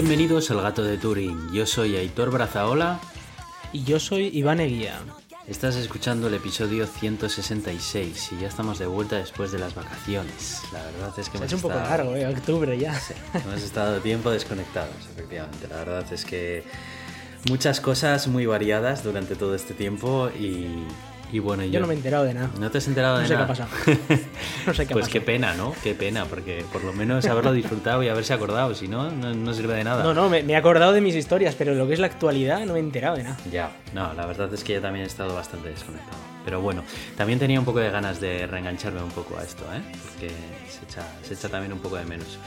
Bienvenidos al Gato de Turing. Yo soy Aitor Brazaola. Y yo soy Iván Eguía. Estás escuchando el episodio 166 y ya estamos de vuelta después de las vacaciones. La verdad es que Se ha hemos hecho un poco estado- largo, ¿eh? Octubre ya. Hemos estado tiempo desconectados, efectivamente. La verdad es que muchas cosas muy variadas durante todo este tiempo y, y bueno, yo, Yo no me he enterado de nada. ¿No te has enterado No de sé qué nada? ha pasado. No sé qué ha pues qué pena, ¿no? Qué pena, porque por lo menos haberlo disfrutado y haberse acordado, si no, no, no sirve de nada. No, no, me, me he acordado de mis historias, pero lo que es la actualidad no me he enterado de nada. Ya, no, la verdad es que yo también he estado bastante desconectado. Pero bueno, también tenía un poco de ganas de reengancharme un poco a esto, ¿eh? Porque se echa, se echa también un poco de menos.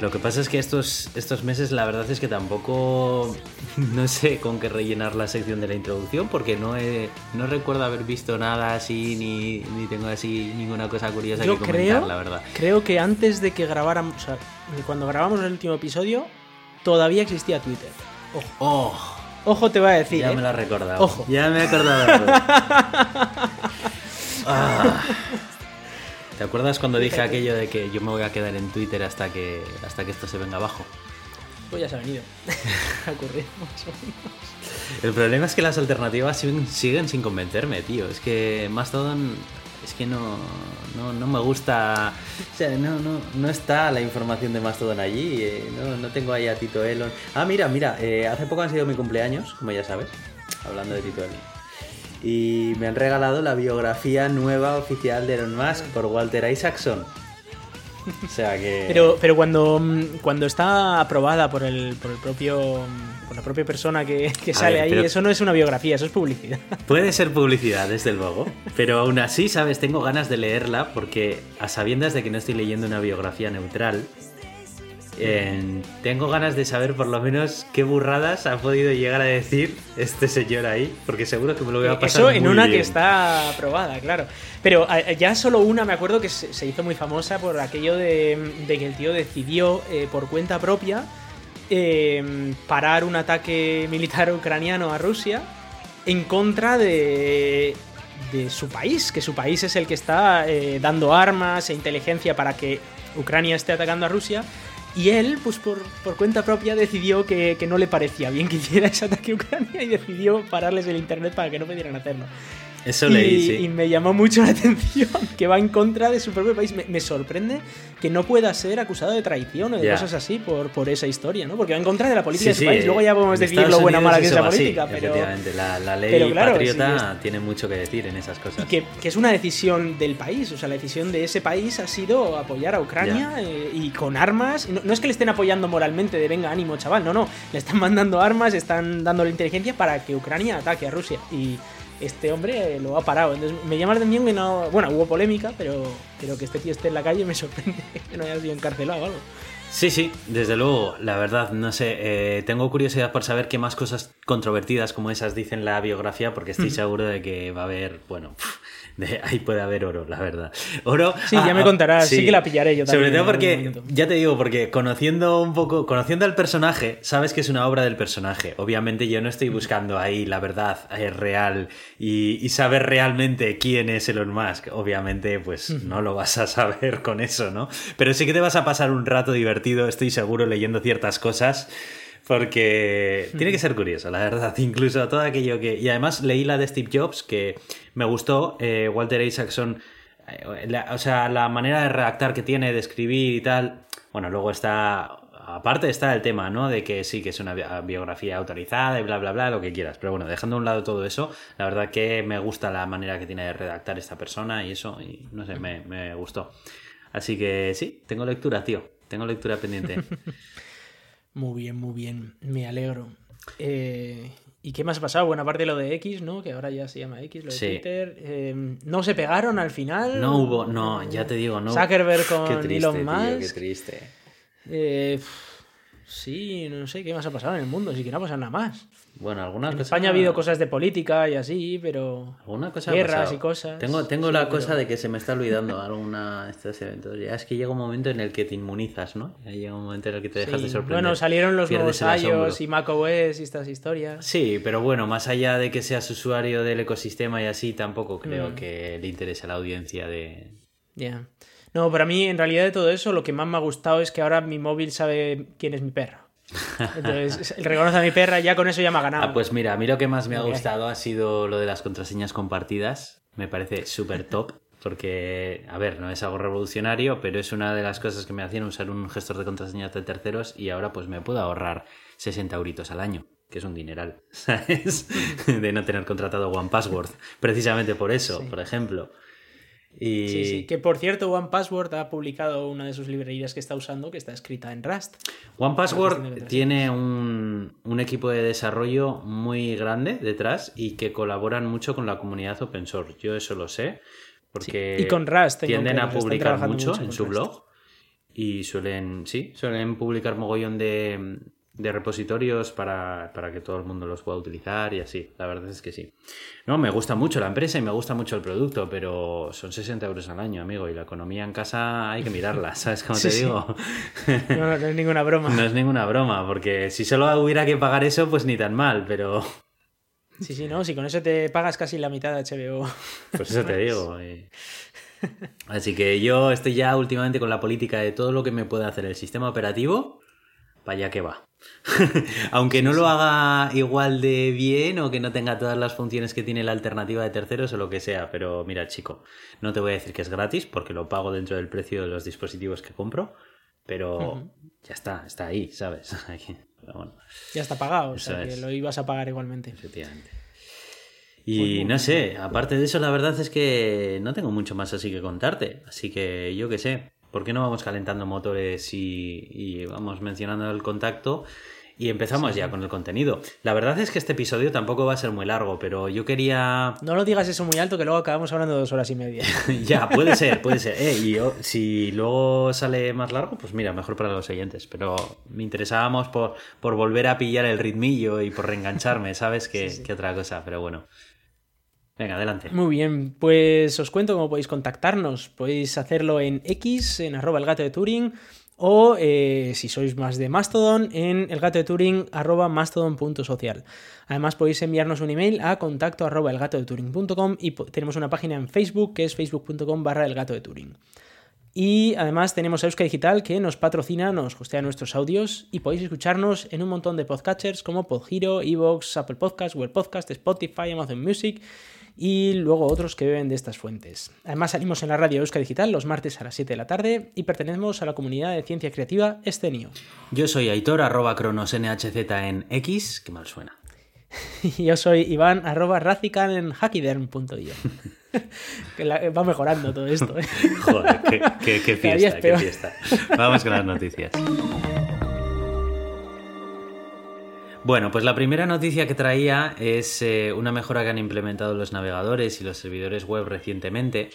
Lo que pasa es que estos, estos meses la verdad es que tampoco no sé con qué rellenar la sección de la introducción porque no, he, no recuerdo haber visto nada así ni, ni tengo así ninguna cosa curiosa Yo que comentar, creo, la verdad. creo que antes de que grabáramos, o sea, cuando grabamos el último episodio, todavía existía Twitter. Ojo, ¡Oh! ojo te voy a decir. Ya ¿eh? me lo has recordado. Ojo. Ya me he acordado. Ah. ¿Te acuerdas cuando dije aquello de que yo me voy a quedar en Twitter hasta que, hasta que esto se venga abajo? Pues ya se ha venido. ha ocurrido más o menos. El problema es que las alternativas siguen, siguen sin convencerme, tío. Es que Mastodon es que no, no, no me gusta. O sea, no, no, no está la información de Mastodon allí. eh, no, no tengo ahí a Tito Elon. Ah, mira, mira, eh, hace poco han sido mi cumpleaños, como ya sabes, hablando de Tito Elon. Y me han regalado la biografía nueva oficial de Elon Musk por Walter Isaacson. O sea que. Pero, pero cuando, mm, cuando está aprobada por el, por el propio mm, por la propia persona que, sale ver, ahí, pero- eso no es una biografía, eso es publicidad. Puede ser publicidad, desde luego, pero aún así, ¿sabes? Tengo ganas de leerla porque a sabiendas de que no estoy leyendo una biografía neutral, eh, tengo ganas de saber por lo menos qué burradas ha podido llegar a decir este señor ahí, porque seguro que me lo voy a pasar Eso en muy una bien. que está aprobada, claro. Pero eh, ya solo una me acuerdo que se, se hizo muy famosa por aquello de, de que el tío decidió eh, por cuenta propia eh, parar un ataque militar ucraniano a Rusia en contra de, de su país, que su país es el que está eh, dando armas e inteligencia para que Ucrania esté atacando a Rusia. Y él, pues por, por cuenta propia, decidió que, que no le parecía bien que hiciera ese ataque a Ucrania y decidió pararles el internet para que no pudieran hacerlo. Eso y, leí, sí. y me llamó mucho la atención que va en contra de su propio país. Me, me sorprende que no pueda ser acusado de traición o de cosas así por, por esa historia, ¿no? Porque va en contra de la política Sí, de su país. Luego ya podemos decir Estados lo buena o mala que es así, política, pero. Efectivamente, la, la ley pero claro, patriota sí, tiene mucho que decir en esas cosas. Y que, que es una decisión del país, o sea, la decisión de ese país ha sido apoyar a Ucrania eh, y con armas. No, no es que le estén apoyando moralmente de venga, ánimo, chaval, no, no. Le están mandando armas, están dándole inteligencia para que Ucrania ataque a Rusia. Y este hombre lo ha parado. Entonces me llama la atención que no. Bueno, hubo polémica, pero, pero que este tío esté en la calle me sorprende que no haya sido encarcelado o algo. Sí, sí, desde luego, la verdad, no sé, eh, tengo curiosidad por saber qué más cosas controvertidas como esas dicen la biografía, porque estoy seguro de que va a haber, bueno, de, ahí puede haber oro, la verdad. Oro. Sí, ya me contarás, sí que la pillaré yo Sobre también todo en algún porque, ya te digo, porque conociendo un poco, conociendo al personaje, sabes que es una obra del personaje. Obviamente yo no estoy buscando ahí la verdad eh, real y, y saber realmente quién es Elon Musk. Obviamente, pues no lo vas a saber con eso, ¿no? Pero sí que te vas a pasar un rato divertido, estoy seguro, leyendo ciertas cosas. Porque tiene que ser curioso, la verdad. Incluso todo aquello que. Y además leí la de Steve Jobs, que me gustó. eh, Walter Isaacson. eh, la- o sea, la manera de redactar que tiene, de escribir y tal. Bueno, luego está. Aparte está el tema, ¿no? De que sí, que es una bi- biografía autorizada y bla, bla, bla, lo que quieras. Pero bueno, dejando a un lado todo eso, la verdad que me gusta la manera que tiene de redactar esta persona y eso, y no sé, me, me gustó. Así que sí, tengo lectura, tío. Tengo lectura pendiente. Muy bien, muy bien. Me alegro. Eh, ¿Y qué más ha pasado? Bueno, aparte de lo de X, ¿no? Que ahora ya se llama X, lo de Sí. Twitter. Eh, ¿No se pegaron al final? No hubo, no, ya te digo, no. Zuckerberg Qué con triste, Elon tío, Musk. qué triste. Eh, sí, no sé qué más ha pasado en el mundo, sí que no ha pasado nada más. Bueno, alguna En cosa. España ha habido cosas de política y así, pero. Alguna cosa Guerras y cosas. Tengo, tengo Sí, la pero- cosa de que se me está olvidando alguna de estos eventos. Ya es que llega un momento en el que te inmunizas, ¿no? Ya llega un momento en el que te dejas Sí. de sorprender. Bueno, salieron los Pierdes nuevos iOS y macOS y estas historias. Sí, pero bueno, más allá de que seas usuario del ecosistema y así, tampoco creo Mm. que le interese a la audiencia de. Ya. No, para mí, en realidad, de todo eso, lo que más me ha gustado es que ahora mi móvil sabe quién es mi perro. Entonces, reconoce a mi perra, ya con eso ya me ha ganado. Ah, pues mira, a mí lo que más me ha gustado ha sido lo de las contraseñas compartidas. Me parece súper top. Porque, a ver, no es algo revolucionario, pero es una de las cosas que me hacían usar un gestor de contraseñas de terceros y ahora pues me puedo ahorrar 60 euritos al año, que es un dineral, ¿sabes? De no tener contratado One Password. Precisamente por eso, por ejemplo. Y... Sí, sí. Que por cierto, One Password ha publicado una de sus librerías que está usando que está escrita en Rust. One Password tiene un, un, equipo de desarrollo muy grande detrás y que colaboran mucho con la comunidad open source. Yo eso lo sé. Porque y con Rust tienden a publicar mucho, en su blog y suelen, sí, suelen publicar mogollón de, de repositorios para, para, que todo el mundo los pueda utilizar y así. La verdad es que sí. No, me gusta mucho la empresa y me gusta mucho el producto, pero son 60 euros al año, amigo, y la economía en casa hay que mirarla, ¿sabes cómo te digo? No, no, no es ninguna broma. No es ninguna broma, porque si solo hubiera que pagar eso, pues ni tan mal, pero... Sí, sí, no, si con eso te pagas casi la mitad de HBO. Pues eso te digo. Así que yo estoy ya últimamente con la política de todo lo que me puede hacer el sistema operativo, para allá que va. Aunque no lo haga igual de bien o que no tenga todas las funciones que tiene la alternativa de terceros o lo que sea, pero mira, chico, no te voy a decir que es gratis porque lo pago dentro del precio de los dispositivos que compro, pero ya está, está ahí, ¿sabes? Ya está pagado, o sea que lo ibas a pagar igualmente. Efectivamente. Y no sé, aparte de eso, la verdad es que no tengo mucho más así que contarte. Así que yo qué sé, ¿por qué no vamos calentando motores y, y vamos mencionando el contacto? Y empezamos ya con el contenido. La verdad es que este episodio tampoco va a ser muy largo, pero yo quería. No lo digas eso muy alto, que luego acabamos hablando de dos horas y media. ya, puede ser, puede ser. Eh, y si luego sale más largo, pues mira, mejor para los oyentes. Pero me interesábamos por, por volver a pillar el ritmillo y por reengancharme, ¿sabes? Que, sí, que otra cosa, pero bueno. Venga, adelante. Muy bien, pues os cuento cómo podéis contactarnos. Podéis hacerlo en X, en arroba el gato de Turing o eh, si sois más de Mastodon en el gato de Turing arroba mastodon.social. Además podéis enviarnos un email a contacto arroba el gato de Turing.com y tenemos una página en Facebook que es facebook.com barra el gato de Turing. Y además tenemos Euska Digital que nos patrocina, nos hostea nuestros audios y podéis escucharnos en un montón de podcatchers como Podhero, Evox, Apple Podcasts, Google Podcast, Spotify, Amazon Music y luego otros que beben de estas fuentes. Además salimos en la radio Euska Digital los martes a las 7 de la tarde y pertenecemos a la comunidad de ciencia creativa Estenio. Yo soy Aitor, arroba cronosnhz en X, que mal suena. Y yo soy Iván, arroba racican en hackiderm.io. que va mejorando todo esto. ¿eh? Joder, qué, qué fiesta, qué fiesta. Vamos con las noticias. Bueno, pues la primera noticia que traía es eh, una mejora que han implementado los navegadores y los servidores web recientemente,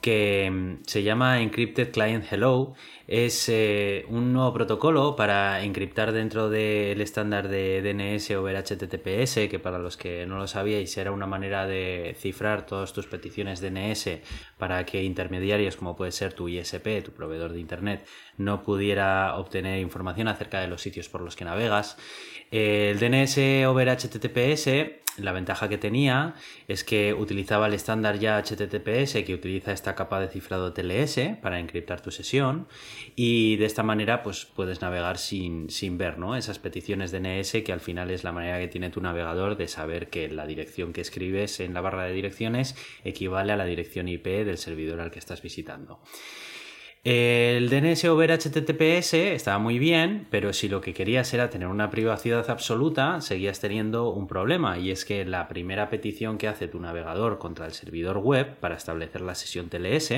que mm, se llama Encrypted Client Hello. Es eh, un nuevo protocolo para encriptar dentro del estándar de DNS over HTTPS, que para los que no lo sabíais era una manera de cifrar todas tus peticiones DNS para que intermediarios como puede ser tu ISP, tu proveedor de Internet, no pudiera obtener información acerca de los sitios por los que navegas. El DNS over HTTPS, la ventaja que tenía es que utilizaba el estándar ya HTTPS que utiliza esta capa de cifrado TLS para encriptar tu sesión y de esta manera pues puedes navegar sin, sin ver ¿no? esas peticiones DNS que al final es la manera que tiene tu navegador de saber que la dirección que escribes en la barra de direcciones equivale a la dirección IP del servidor al que estás visitando. El DNS over HTTPS estaba muy bien, pero si lo que querías era tener una privacidad absoluta, seguías teniendo un problema, y es que la primera petición que hace tu navegador contra el servidor web para establecer la sesión TLS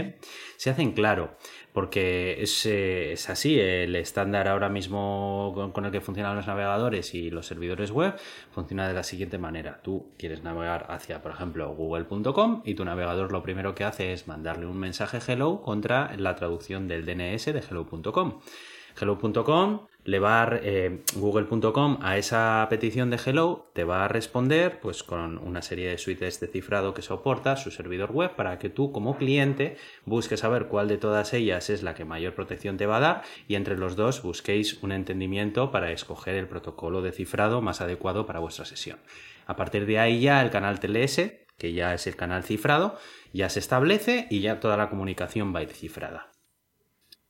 se hace en claro, porque es, eh, es así, el estándar ahora mismo con, el que funcionan los navegadores y los servidores web funciona de la siguiente manera. Tú quieres navegar hacia, por ejemplo, google.com y tu navegador lo primero que hace es mandarle un mensaje hello contra la traducción del DNS de hello.com. Hello.com le eh, google.com a esa petición de hello te va a responder pues con una serie de suites de cifrado que soporta su servidor web para que tú como cliente busques saber cuál de todas ellas es la que mayor protección te va a dar y entre los dos busquéis un entendimiento para escoger el protocolo de cifrado más adecuado para vuestra sesión. A partir de ahí ya el canal TLS, que ya es el canal cifrado, ya se establece y ya toda la comunicación va a ir cifrada.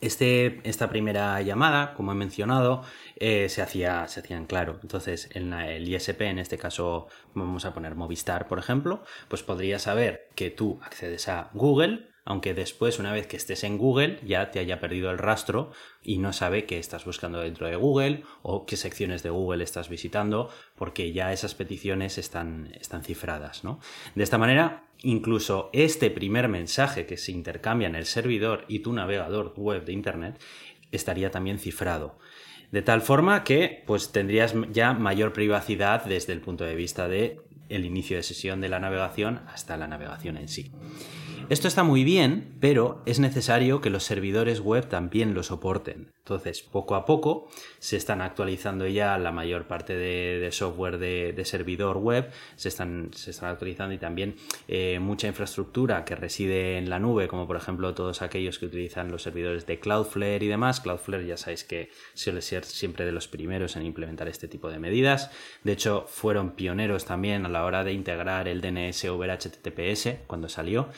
Este, esta primera llamada, como he mencionado, eh, se, hacía, se en claro. Entonces, en el ISP, en este caso, vamos a poner Movistar, por ejemplo, pues podría saber que tú accedes a Google, aunque después, una vez que estés en Google, ya te haya perdido el rastro y no sabe qué estás buscando dentro de Google o qué secciones de Google estás visitando, porque ya esas peticiones están, están cifradas. ¿no? De esta manera, incluso este primer mensaje que se intercambia en el servidor y tu navegador web de Internet estaría también cifrado. De tal forma que pues tendrías ya mayor privacidad desde el punto de vista de el inicio de sesión de la navegación hasta la navegación en sí. Esto está muy bien, pero es necesario que los servidores web también lo soporten. Entonces, poco a poco se están actualizando ya la mayor parte de, software de, servidor web, se están, se están actualizando y también eh, mucha infraestructura que reside en la nube, como por ejemplo todos aquellos que utilizan los servidores de Cloudflare y demás. Cloudflare ya sabéis que suele ser siempre de los primeros en implementar este tipo de medidas. De hecho, fueron pioneros también a la hora de integrar el DNS over HTTPS cuando salió.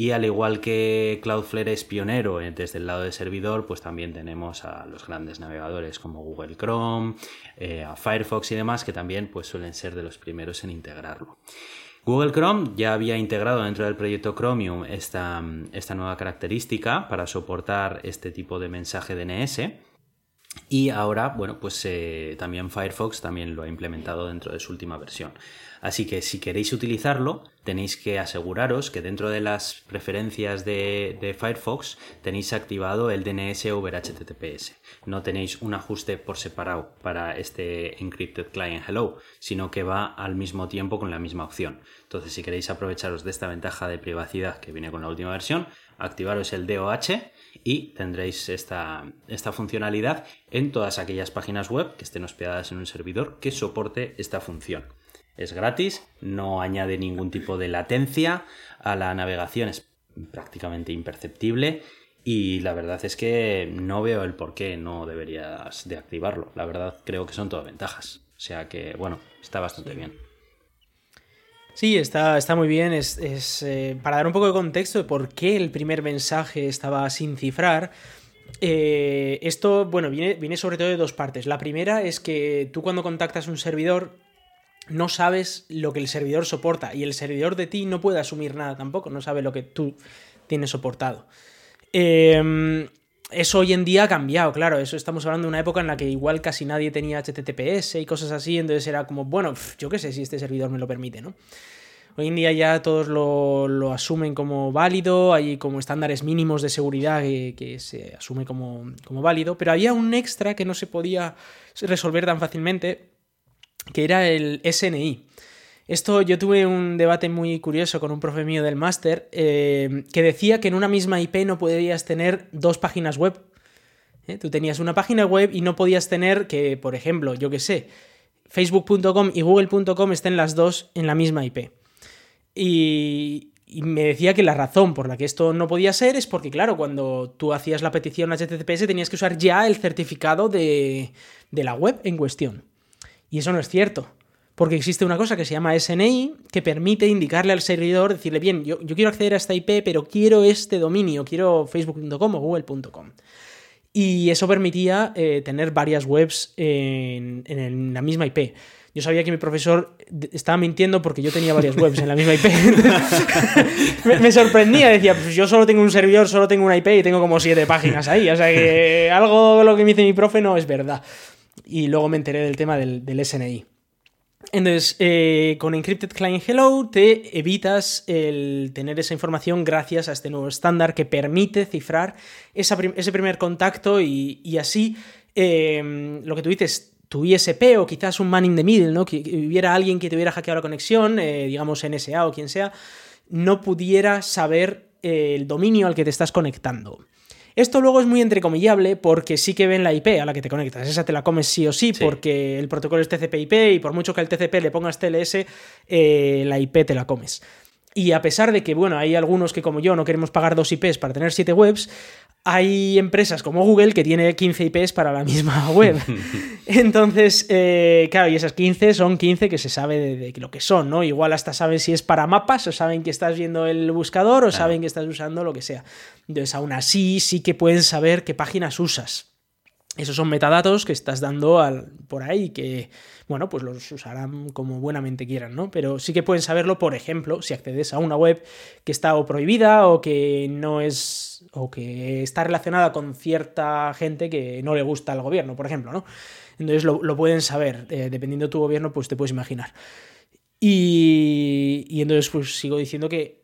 Y al igual que Cloudflare es pionero desde el lado de servidor, pues también tenemos a los grandes navegadores como Google Chrome, eh, a Firefox y demás, que también pues, suelen ser de los primeros en integrarlo. Google Chrome ya había integrado dentro del proyecto Chromium esta, esta nueva característica para soportar este tipo de mensaje DNS. Y ahora, bueno, pues eh, también Firefox también lo ha implementado dentro de su última versión. Así que si queréis utilizarlo, tenéis que aseguraros que dentro de las preferencias de, Firefox tenéis activado el DNS over HTTPS. No tenéis un ajuste por separado para este Encrypted Client Hello, sino que va al mismo tiempo con la misma opción. Entonces, si queréis aprovecharos de esta ventaja de privacidad que viene con la última versión, activaros el DOH y tendréis esta, esta funcionalidad en todas aquellas páginas web que estén hospedadas en un servidor que soporte esta función es gratis, no añade ningún tipo de latencia a la navegación, es prácticamente imperceptible y la verdad es que no veo el por qué no deberías de activarlo. La verdad creo que son todas ventajas. O sea que, bueno, está bastante bien. Sí, está, está muy bien. Es, eh, para dar un poco de contexto de por qué el primer mensaje estaba sin cifrar. Eh, esto, bueno, viene, viene sobre todo de dos partes. La primera es que tú cuando contactas un servidor no sabes lo que el servidor soporta y el servidor de ti no puede asumir nada tampoco, no sabe lo que tú tienes soportado. Em, eso hoy en día ha cambiado, claro, eso estamos hablando de una época en la que igual casi nadie tenía HTTPS y cosas así, entonces era como, bueno, yo qué sé si este servidor me lo permite, ¿no? Hoy en día ya todos lo, asumen como válido, hay como estándares mínimos de seguridad que, se asume como, como válido, pero había un extra que no se podía resolver tan fácilmente, que era el SNI. Esto yo tuve un debate muy curioso con un profe mío del máster eh, que decía que en una misma IP no podías tener dos páginas web. ¿eh? Tú tenías una página web y no podías tener que, por ejemplo, yo que sé, facebook.com y google.com estén las dos en la misma IP. Y, me decía que la razón por la que esto no podía ser es porque, claro, cuando tú hacías la petición HTTPS tenías que usar ya el certificado de la web en cuestión. Y eso no es cierto. Porque existe una cosa que se llama SNI que permite indicarle al servidor, decirle, bien, yo, quiero acceder a esta IP, pero quiero este dominio, quiero facebook.com o google.com. Y eso permitía eh, tener varias webs en, la misma IP. Yo sabía que mi profesor estaba mintiendo porque yo tenía varias webs en la misma IP. me, sorprendía, decía, pues yo solo tengo un servidor, solo tengo una IP y tengo como siete páginas ahí. O sea que algo lo que me dice mi profe no es verdad y luego me enteré del tema del, SNI. Entonces, eh, con Encrypted Client Hello te evitas el tener esa información gracias a este nuevo estándar que permite cifrar ese primer contacto y, así em, lo que tú dices, tu ISP o quizás un man in the middle, ¿no? que, hubiera alguien que te hubiera hackeado la conexión, eh, digamos NSA o quien sea, no pudiera saber el dominio al que te estás conectando. Esto luego es muy entrecomillable porque sí que ven la IP a la que te conectas. Esa te la comes sí o sí, porque el protocolo es TCP/IP y por mucho que al TCP le pongas TLS, eh, la IP te la comes. Y a pesar de que, bueno, hay algunos que como yo no queremos pagar dos IPs para tener siete webs, hay empresas como Google que tiene 15 IPs para la misma web. Entonces, eh, claro, y esas 15 son 15 que se sabe de, lo que son, ¿no? Igual hasta saben si es para mapas, o saben que estás viendo el buscador, o saben que estás usando lo que sea. Entonces, aún así, sí que pueden saber qué páginas usas. Esos son metadatos que estás dando al, por ahí que, bueno, pues los usarán como buenamente quieran, ¿no? Pero sí que pueden saberlo, por ejemplo, si accedes a una web que está o prohibida o que no es. o que está relacionada con cierta gente que no le gusta al gobierno, por ejemplo, ¿no? Entonces lo, pueden saber. Eh, dependiendo de tu gobierno, pues te puedes imaginar. Y, y entonces, pues sigo diciendo que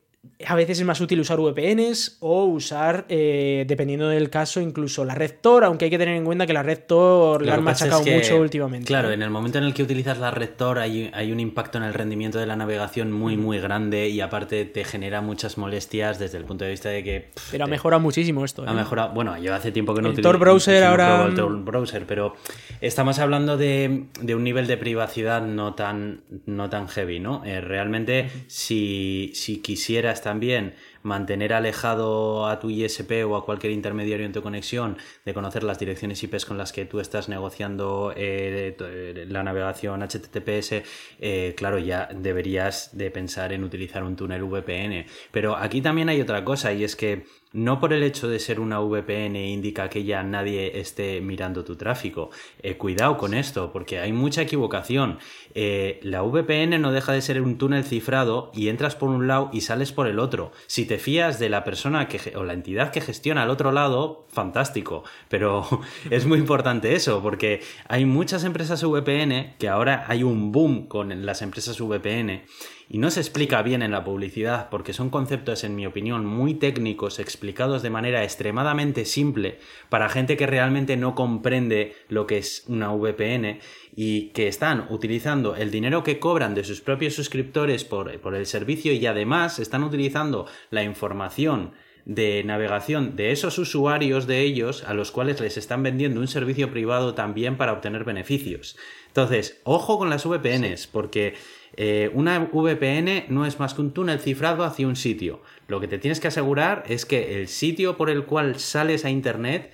a veces es más útil usar VPNs o usar, eh, dependiendo del caso, incluso la red Tor, aunque hay que tener en cuenta que la red Tor la han machacado mucho últimamente. Claro, en el momento en el que utilizas la red Tor hay, hay, un impacto en el rendimiento de la navegación muy, muy grande y aparte te genera muchas molestias desde el punto de vista de que... pero ha mejorado muchísimo esto. Ha ¿eh? mejorado, bueno, yo hace tiempo que no el utilizo... Tor Browser ahora... el Tor Browser, pero estamos hablando de, de, un nivel de privacidad no tan, no tan heavy, ¿no? Eh, realmente, si, si quisieras también mantener alejado a tu ISP o a cualquier intermediario en tu conexión de conocer las direcciones IP con las que tú estás negociando eh, la navegación HTTPS, eh, claro, ya deberías de pensar en utilizar un túnel VPN. Pero aquí también hay otra cosa y es que no por el hecho de ser una VPN indica que ya nadie esté mirando tu tráfico. Eh, cuidado con esto, porque hay mucha equivocación. Eh, la VPN no deja de ser un túnel cifrado y entras por un lado y sales por el otro. Si te fías de la persona que, o la entidad que gestiona al otro lado, fantástico. Pero es muy importante eso, porque hay muchas empresas VPN que ahora hay un boom con las empresas VPN y no se explica bien en la publicidad porque son conceptos, en mi opinión, muy técnicos, explicados de manera extremadamente simple para gente que realmente no comprende lo que es una VPN y que están utilizando el dinero que cobran de sus propios suscriptores por, por el servicio y además están utilizando la información de navegación de esos usuarios de ellos a los cuales les están vendiendo un servicio privado también para obtener beneficios. Entonces, ojo con las VPNs, porque eh, una VPN no es más que un túnel cifrado hacia un sitio. Lo que te tienes que asegurar es que el sitio por el cual sales a Internet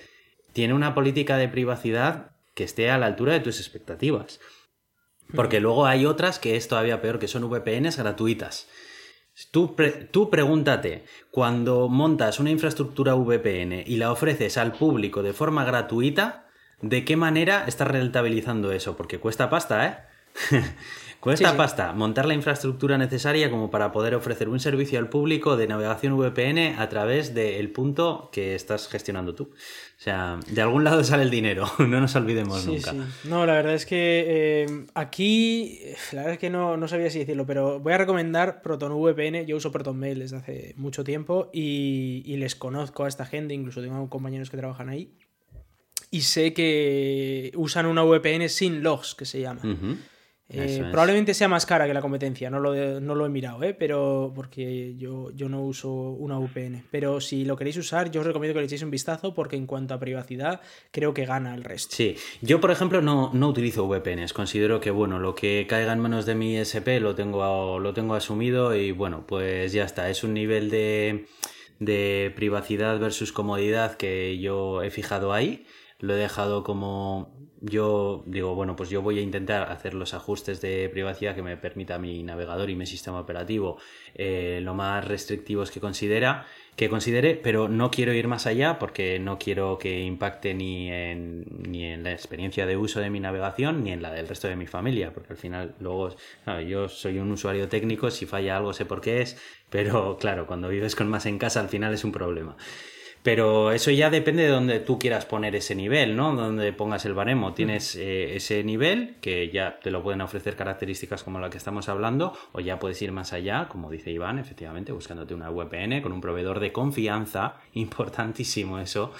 tiene una política de privacidad que esté a la altura de tus expectativas. Porque luego hay otras que es todavía peor, que son VPNs gratuitas. Tú, tú, pregúntate, cuando montas una infraestructura VPN y la ofreces al público de forma gratuita, ¿de qué manera estás rentabilizando eso? Porque cuesta pasta, ¿eh? Cuesta pasta montar la infraestructura necesaria como para poder ofrecer un servicio al público de navegación VPN a través del punto que estás gestionando tú. O sea, de algún lado sale el dinero, no nos olvidemos nunca. No, la verdad es que eh, aquí, la verdad es que no, no, sabía si decirlo, pero voy a recomendar ProtonVPN. Yo uso ProtonMail desde hace mucho tiempo y, les conozco a esta gente, incluso tengo compañeros que trabajan ahí. Y sé que usan una VPN sin logs, que se llama. Eh, probablemente sea más cara que la competencia, no lo, no lo he mirado, ¿eh? pero porque yo, yo, no uso una VPN. Pero si lo queréis usar, yo os recomiendo que le echéis un vistazo porque en cuanto a privacidad, creo que gana el resto. Sí, yo por ejemplo no, no utilizo VPNs, considero que bueno, lo que caiga en manos de mi SP lo tengo, lo tengo asumido y bueno, pues ya está, es un nivel de, de privacidad versus comodidad que yo he fijado ahí, lo he dejado como yo digo, bueno, pues yo voy a intentar hacer los ajustes de privacidad que me permita mi navegador y mi sistema operativo eh, lo más restrictivos que considera, que considere, pero no quiero ir más allá porque no quiero que impacte ni en, ni en la experiencia de uso de mi navegación ni en la del resto de mi familia, porque al final luego yo soy un usuario técnico, si falla algo sé por qué es, pero claro, cuando vives con más en casa al final es un problema. Pero eso ya depende de donde tú quieras poner ese nivel, ¿no? Donde pongas el baremo. Tienes eh, ese nivel que ya te lo pueden ofrecer características como la que estamos hablando, o ya puedes ir más allá, como dice Iván, efectivamente, buscándote una VPN con un proveedor de confianza, importantísimo eso.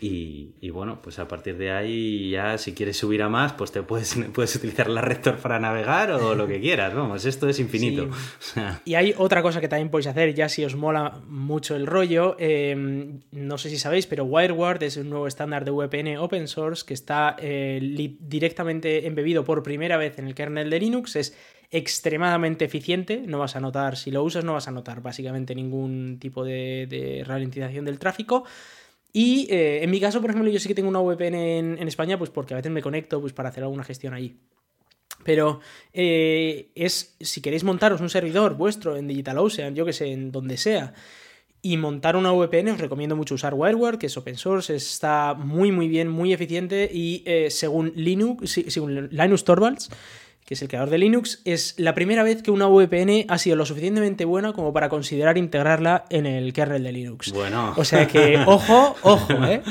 Y, bueno, pues a partir de ahí ya si quieres subir a más, pues te puedes, puedes utilizar la Rector para navegar o lo que quieras, vamos, esto es infinito. y hay otra cosa que también podéis hacer, ya si os mola mucho el rollo. Eh, no sé si sabéis, pero WireGuard es un nuevo estándar de VPN open source que está eh, directamente embebido por primera vez en el kernel de Linux. Es extremadamente eficiente, no vas a notar, si lo usas no vas a notar básicamente ningún tipo de, ralentización del tráfico. Y eh, en mi caso, por ejemplo, yo sí que tengo una VPN en, España, pues porque a veces me conecto pues, para hacer alguna gestión allí. Pero eh, es, si queréis montaros un servidor vuestro en DigitalOcean, yo que sé, en donde sea, y montar una VPN, os recomiendo mucho usar WireWare, que es open source, está muy muy bien, muy eficiente y eh, según Linux, según Linus Torvalds, que es el creador de Linux, es la primera vez que una VPN ha sido lo suficientemente buena como para considerar integrarla en el kernel de Linux. Bueno. O sea que, ojo, ojo, ¿eh?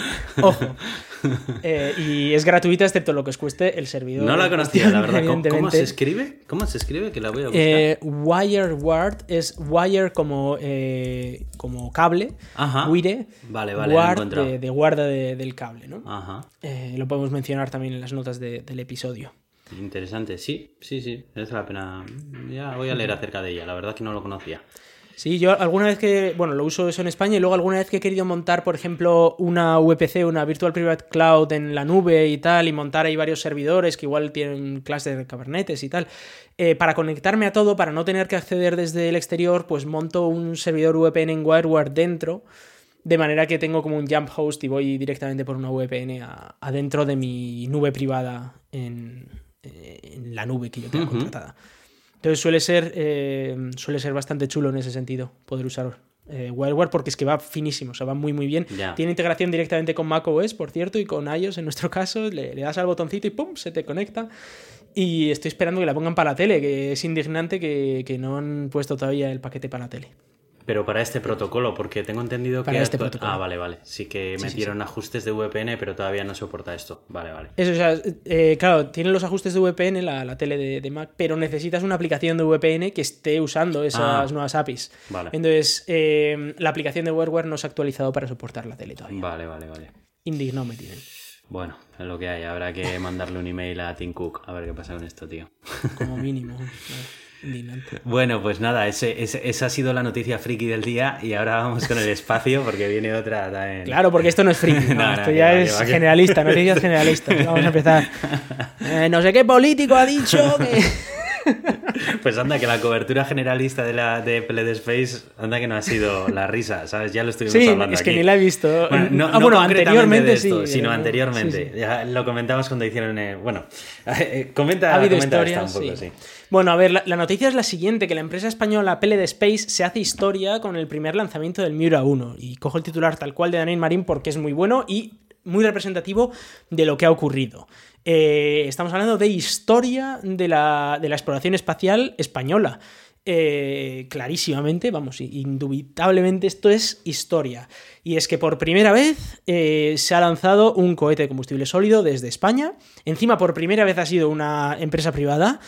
Ojo. Eh, y es gratuita excepto lo que os cueste el servidor. No la conocía, la verdad. ¿Cómo, se escribe? ¿Cómo se escribe? Que la voy a buscar. Eh, WireWard es wire como, eh, como cable. Ajá. Wire. Vale, vale. Ward de, guarda del cable, ¿no? Ajá. Eh, lo podemos mencionar también en las notas del episodio. Interesante, sí, sí, sí, merece la pena. Ya voy a leer acerca de ella, la verdad que no lo conocía. Sí, yo alguna vez que, bueno, lo uso eso en España y luego alguna vez que he querido montar, por ejemplo, una VPC, una Virtual Private Cloud en la nube y tal, y montar ahí varios servidores que igual tienen clases de Kubernetes y tal, eh, para conectarme a todo, para no tener que acceder desde el exterior, pues monto un servidor VPN en WireWare dentro, de manera que tengo como un jump host y voy directamente por una VPN adentro de mi nube privada en, la nube que yo tengo contratada. Entonces suele ser, eh, suele ser bastante chulo en ese sentido poder usar eh, WireWare porque es que va finísimo, o sea, va muy muy bien. Tiene integración directamente con macOS, por cierto, y con iOS en nuestro caso. Le, le, das al botoncito y ¡pum! se te conecta. Y estoy esperando que la pongan para la tele, que es indignante que, que no han puesto todavía el paquete para la tele. Pero para este protocolo, porque tengo entendido para que... Este protocolo. Ah, vale, vale. Sí que metieron ajustes de VPN, pero todavía no soporta esto. Vale, vale. Eso, o sea, eh, claro, tienen los ajustes de VPN, la, tele de, Mac, pero necesitas una aplicación de VPN que esté usando esas ah, nuevas APIs. Vale. Entonces, eh, la aplicación de WireWare no se ha actualizado para soportar la tele todavía. Vale, vale, vale. Indignado me tienen. Bueno, es lo que hay. Habrá que mandarle un email a Tim Cook a ver qué pasa con esto, tío. Como mínimo. Bueno, pues nada, ese, esa ha sido la noticia friki del día y ahora vamos con el espacio porque viene otra también. Claro, porque esto no es friki, esto ya es generalista, noticias generalistas. Vamos a empezar. Eh, no sé qué político ha dicho que... Pues anda, que la cobertura generalista de la de Space, anda que no ha sido la risa, ¿sabes? Ya lo estuvimos sí, hablando. Es que ni la he visto. Bueno, no, ah, bueno, anteriormente sí. Sino anteriormente. Ya lo comentamos cuando hicieron. bueno, eh, comenta, ha comenta historias, un poco, sí. Bueno, a ver, la, noticia es la siguiente: que la empresa española Pled Space se hace historia con el primer lanzamiento del Miura 1. Y cojo el titular tal cual de Daniel Marín porque es muy bueno y muy representativo de lo que ha ocurrido. Eh, estamos hablando de historia de la, exploración espacial española. Eh, clarísimamente, vamos, indubitablemente esto es historia. Y es que por primera vez eh, se ha lanzado un cohete de combustible sólido desde España. Encima, por primera vez ha sido una empresa privada.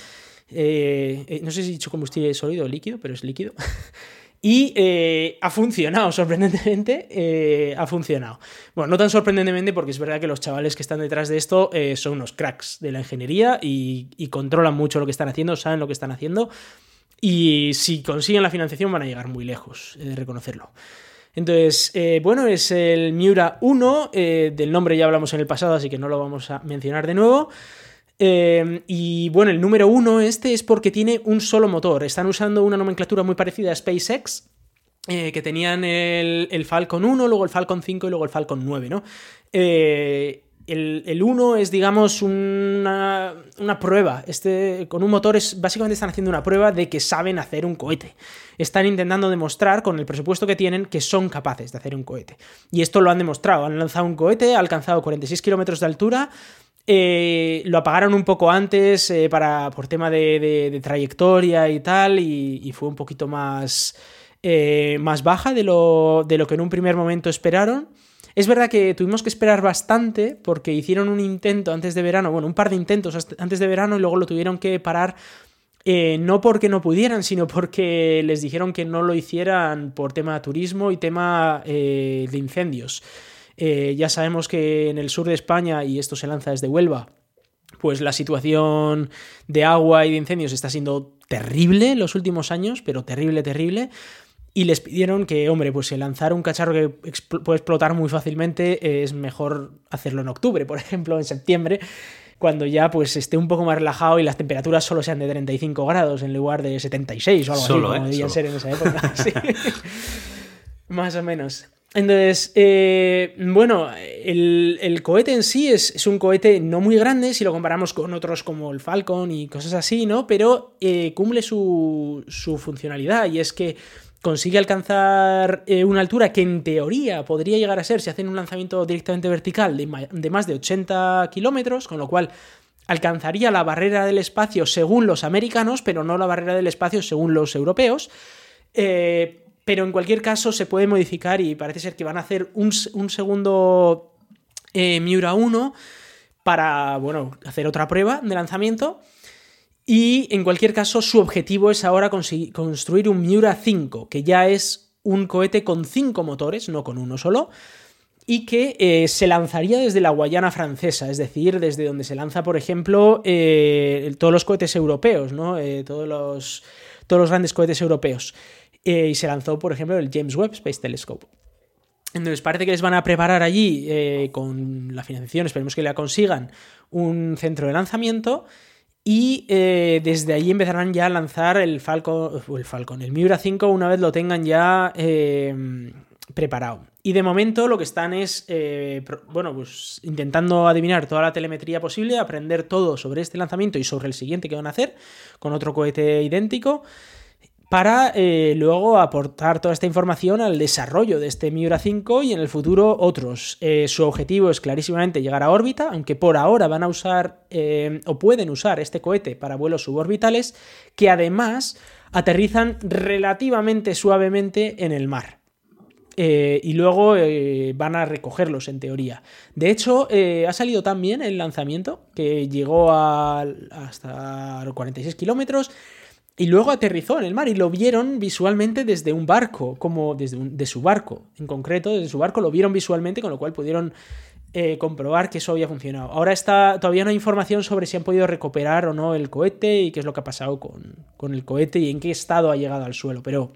no sé si he dicho combustible sólido o líquido, pero es líquido. Y eh, ha funcionado, sorprendentemente, eh, ha funcionado. Bueno, no tan sorprendentemente porque es verdad que los chavales que están detrás de esto eh, son unos cracks de la ingeniería y, controlan mucho lo que están haciendo, saben lo que están haciendo. Y si consiguen la financiación van a llegar muy lejos, de reconocerlo. Entonces, bueno, es el Miura 1, del nombre ya hablamos en el pasado, así que no lo vamos a mencionar de nuevo. Em, y bueno, el número uno este es porque tiene un solo motor. Están usando una nomenclatura muy parecida a SpaceX, eh, que tenían el, Falcon 1, luego el Falcon 5 y luego el Falcon 9, ¿no? Eh, el, 1 es, digamos, una, prueba. Este, con un motor es, básicamente están haciendo una prueba de que saben hacer un cohete. Están intentando demostrar, con el presupuesto que tienen, que son capaces de hacer un cohete. Y esto lo han demostrado. Han lanzado un cohete, ha alcanzado 46 kilómetros de altura, eh, lo apagaron un poco antes eh, para, por tema de, trayectoria y tal, y, fue un poquito más, eh, más baja de lo, de lo que en un primer momento esperaron. Es verdad que tuvimos que esperar bastante porque hicieron un intento antes de verano, bueno, un par de intentos antes de verano y luego lo tuvieron que parar no porque no pudieran, sino porque les dijeron que no lo hicieran por tema de turismo y tema de incendios. Eh, ya sabemos que en el sur de España, y esto se lanza desde Huelva, pues la situación de agua y de incendios está siendo terrible en los últimos años, pero terrible, terrible. Y les pidieron que, hombre, pues si lanzar un cacharro que puede explotar muy fácilmente, es mejor hacerlo en octubre, por ejemplo, en septiembre. cuando ya pues esté un poco más relajado y las temperaturas solo sean de 35 grados en lugar de 76 o algo así, como ¿eh? debían ser en esa época. Más o menos. Entonces, eh, bueno, el, cohete en sí es, un cohete no muy grande si lo comparamos con otros como el Falcon y cosas así, ¿no? Pero eh, cumple su, su, funcionalidad y es que consigue alcanzar eh, una altura que en teoría podría llegar a ser si hacen un lanzamiento directamente vertical de, de más de 80 kilómetros, con lo cual alcanzaría la barrera del espacio según los americanos, pero no la barrera del espacio según los europeos. Eh, pero en cualquier caso se puede modificar y parece ser que van a hacer un, segundo eh, Miura 1 para, bueno, hacer otra prueba de lanzamiento. Y en cualquier caso, su objetivo es ahora construir un Miura 5, que ya es un cohete con cinco motores, no con uno solo, y que eh, se lanzaría desde la Guayana francesa, es decir, desde donde se lanza, por ejemplo, eh, todos los cohetes europeos, ¿no? todos, los, todos los grandes cohetes europeos. Eh, y se lanzó, por ejemplo, el James Webb Space Telescope. Entonces parece que les van a preparar allí, eh, con la financiación, esperemos que la consigan, un centro de lanzamiento y eh, desde allí empezarán ya a lanzar el Falcon, el Falcon, el Miura 5 una vez lo tengan ya preparado. Y de momento lo que están es, bueno, pues intentando adivinar toda la telemetría posible, aprender todo sobre este lanzamiento y sobre el siguiente que van a hacer, con otro cohete idéntico para eh, luego aportar toda esta información al desarrollo de este Miura 5 y en el futuro otros. Eh, su objetivo es clarísimamente llegar a órbita, aunque por ahora van a usar eh, o pueden usar este cohete para vuelos suborbitales que además aterrizan relativamente suavemente en el mar. y luego van a recogerlos en teoría. De hecho, ha salido también el lanzamiento, que llegó a, hasta 46 kilómetros, y luego aterrizó en el mar y lo vieron visualmente desde un barco, como desde de su barco, en concreto, desde su barco lo vieron visualmente, con lo cual pudieron eh, comprobar que eso había funcionado. Ahora está, todavía no hay información sobre si han podido recuperar o no el cohete y qué es lo que ha pasado con, el cohete y en qué estado ha llegado al suelo, pero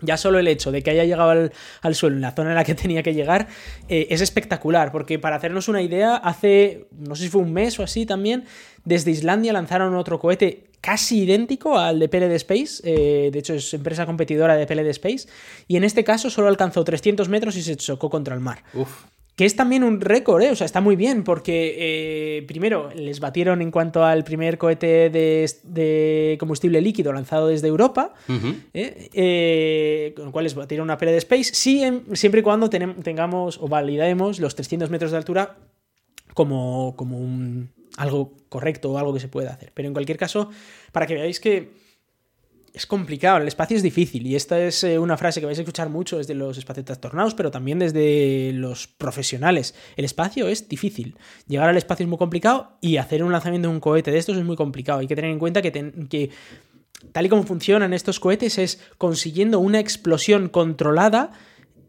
ya solo el hecho de que haya llegado al, suelo en la zona en la que tenía que llegar eh, es espectacular, porque para hacernos una idea, hace, no sé si fue un mes o así también, desde Islandia lanzaron otro cohete casi idéntico al de PLD Space, eh, de hecho es empresa competidora de PLD Space, y en este caso solo alcanzó 300 metros y se chocó contra el mar. Que es también un récord, ¿eh? o sea, está muy bien, porque eh, primero les batieron en cuanto al primer cohete de, combustible líquido lanzado desde Europa, ¿eh? con lo cual les batieron una PLD Space, siempre y cuando tengamos o validemos los 300 metros de altura como, como un, algo correcto o algo que se pueda hacer. Pero en cualquier caso, para que veáis que es complicado, el espacio es difícil y esta es eh, una frase que vais a escuchar mucho desde los espacios trastornados, pero también desde los profesionales. El espacio es difícil. Llegar al espacio es muy complicado y hacer un lanzamiento de un cohete de estos es muy complicado. Hay que tener en cuenta que, que tal y como funcionan estos cohetes es consiguiendo una explosión controlada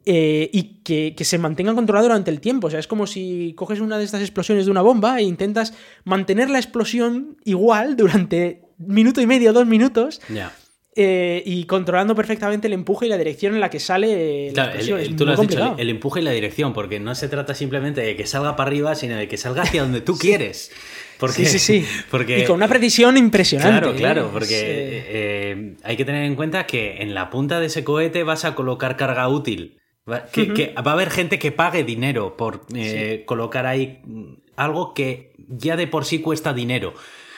eh, y que, se mantenga controlado durante el tiempo. O sea, es como si coges una de estas explosiones de una bomba e intentas mantener la explosión igual durante minuto y medio, dos minutos. Eh, y controlando perfectamente el empuje y la dirección en la que sale la explosión. tú lo has dicho, el, empuje y la dirección, porque no se trata simplemente de que salga para arriba, sino de que salga hacia donde tú quieres. sí, sí, sí. Porque, y con una precisión impresionante. Claro, claro, porque hay que tener en cuenta que en la punta de ese cohete vas a colocar carga útil. Va, que, va a haber gente que pague dinero por eh, colocar ahí algo que ya de por sí cuesta dinero.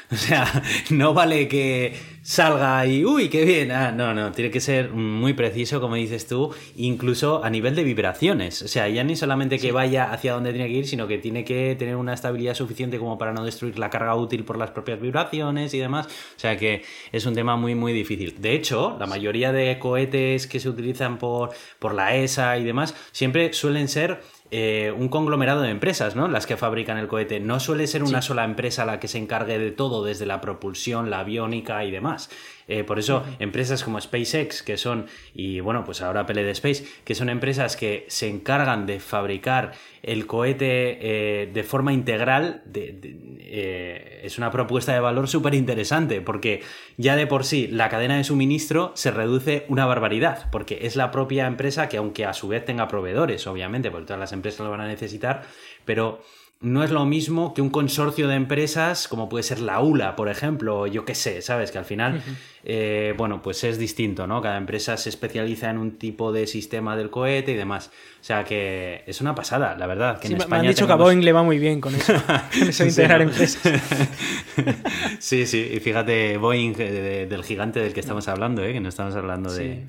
O sea, no vale que salga y, uy, qué bien. Ah, no, no, tiene que ser muy preciso, como dices tú, incluso a nivel de vibraciones. O sea, ya ni solamente que vaya hacia donde tiene que ir, sino que tiene que tener una estabilidad suficiente como para no destruir la carga útil por las propias vibraciones y demás. O sea que es un tema muy, muy difícil. De hecho, la mayoría de cohetes que se utilizan por, por la ESA y demás siempre suelen ser eh, un conglomerado de empresas, ¿no? Las que fabrican el cohete. No suele ser una sola empresa la que se encargue de todo, desde la propulsión, la aviónica y demás. Eh, por eso, empresas como SpaceX, que son, y bueno, pues ahora PLD Space, que son empresas que se encargan de fabricar el cohete eh, de forma integral, eh, es una propuesta de valor súper interesante, porque ya de por sí la cadena de suministro se reduce una barbaridad, porque es la propia empresa que, aunque a su vez tenga proveedores, obviamente, porque todas las empresas lo van a necesitar, pero no es lo mismo que un consorcio de empresas como puede ser la ULA, por ejemplo, o yo qué sé, ¿sabes? Que al final, eh, bueno, pues es distinto, ¿no? Cada empresa se especializa en un tipo de sistema del cohete y demás. O sea que es una pasada, la verdad. Que en España me han dicho que a Boeing le va muy bien con eso, con eso de integrar empresas. sí, sí, y fíjate, Boeing, del gigante del que estamos hablando, ¿eh? Que no estamos hablando de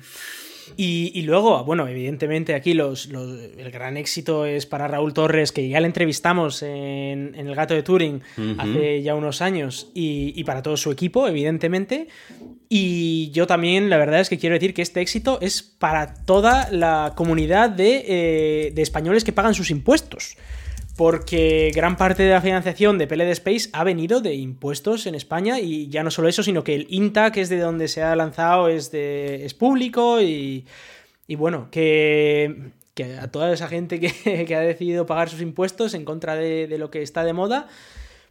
y, luego, bueno, evidentemente aquí los, el gran éxito es para Raúl Torres, que ya le entrevistamos en, El Gato de Turing hace ya unos años, y, para todo su equipo, evidentemente. Y yo también, la verdad es que quiero decir que este éxito es para toda la comunidad de, eh, de españoles que pagan sus impuestos porque gran parte de la financiación de PLD Space ha venido de impuestos en España y ya no solo eso, sino que el INTA, que es de donde se ha lanzado, es, de, es público y, bueno, que, a toda esa gente que, ha decidido pagar sus impuestos en contra de lo que está de moda,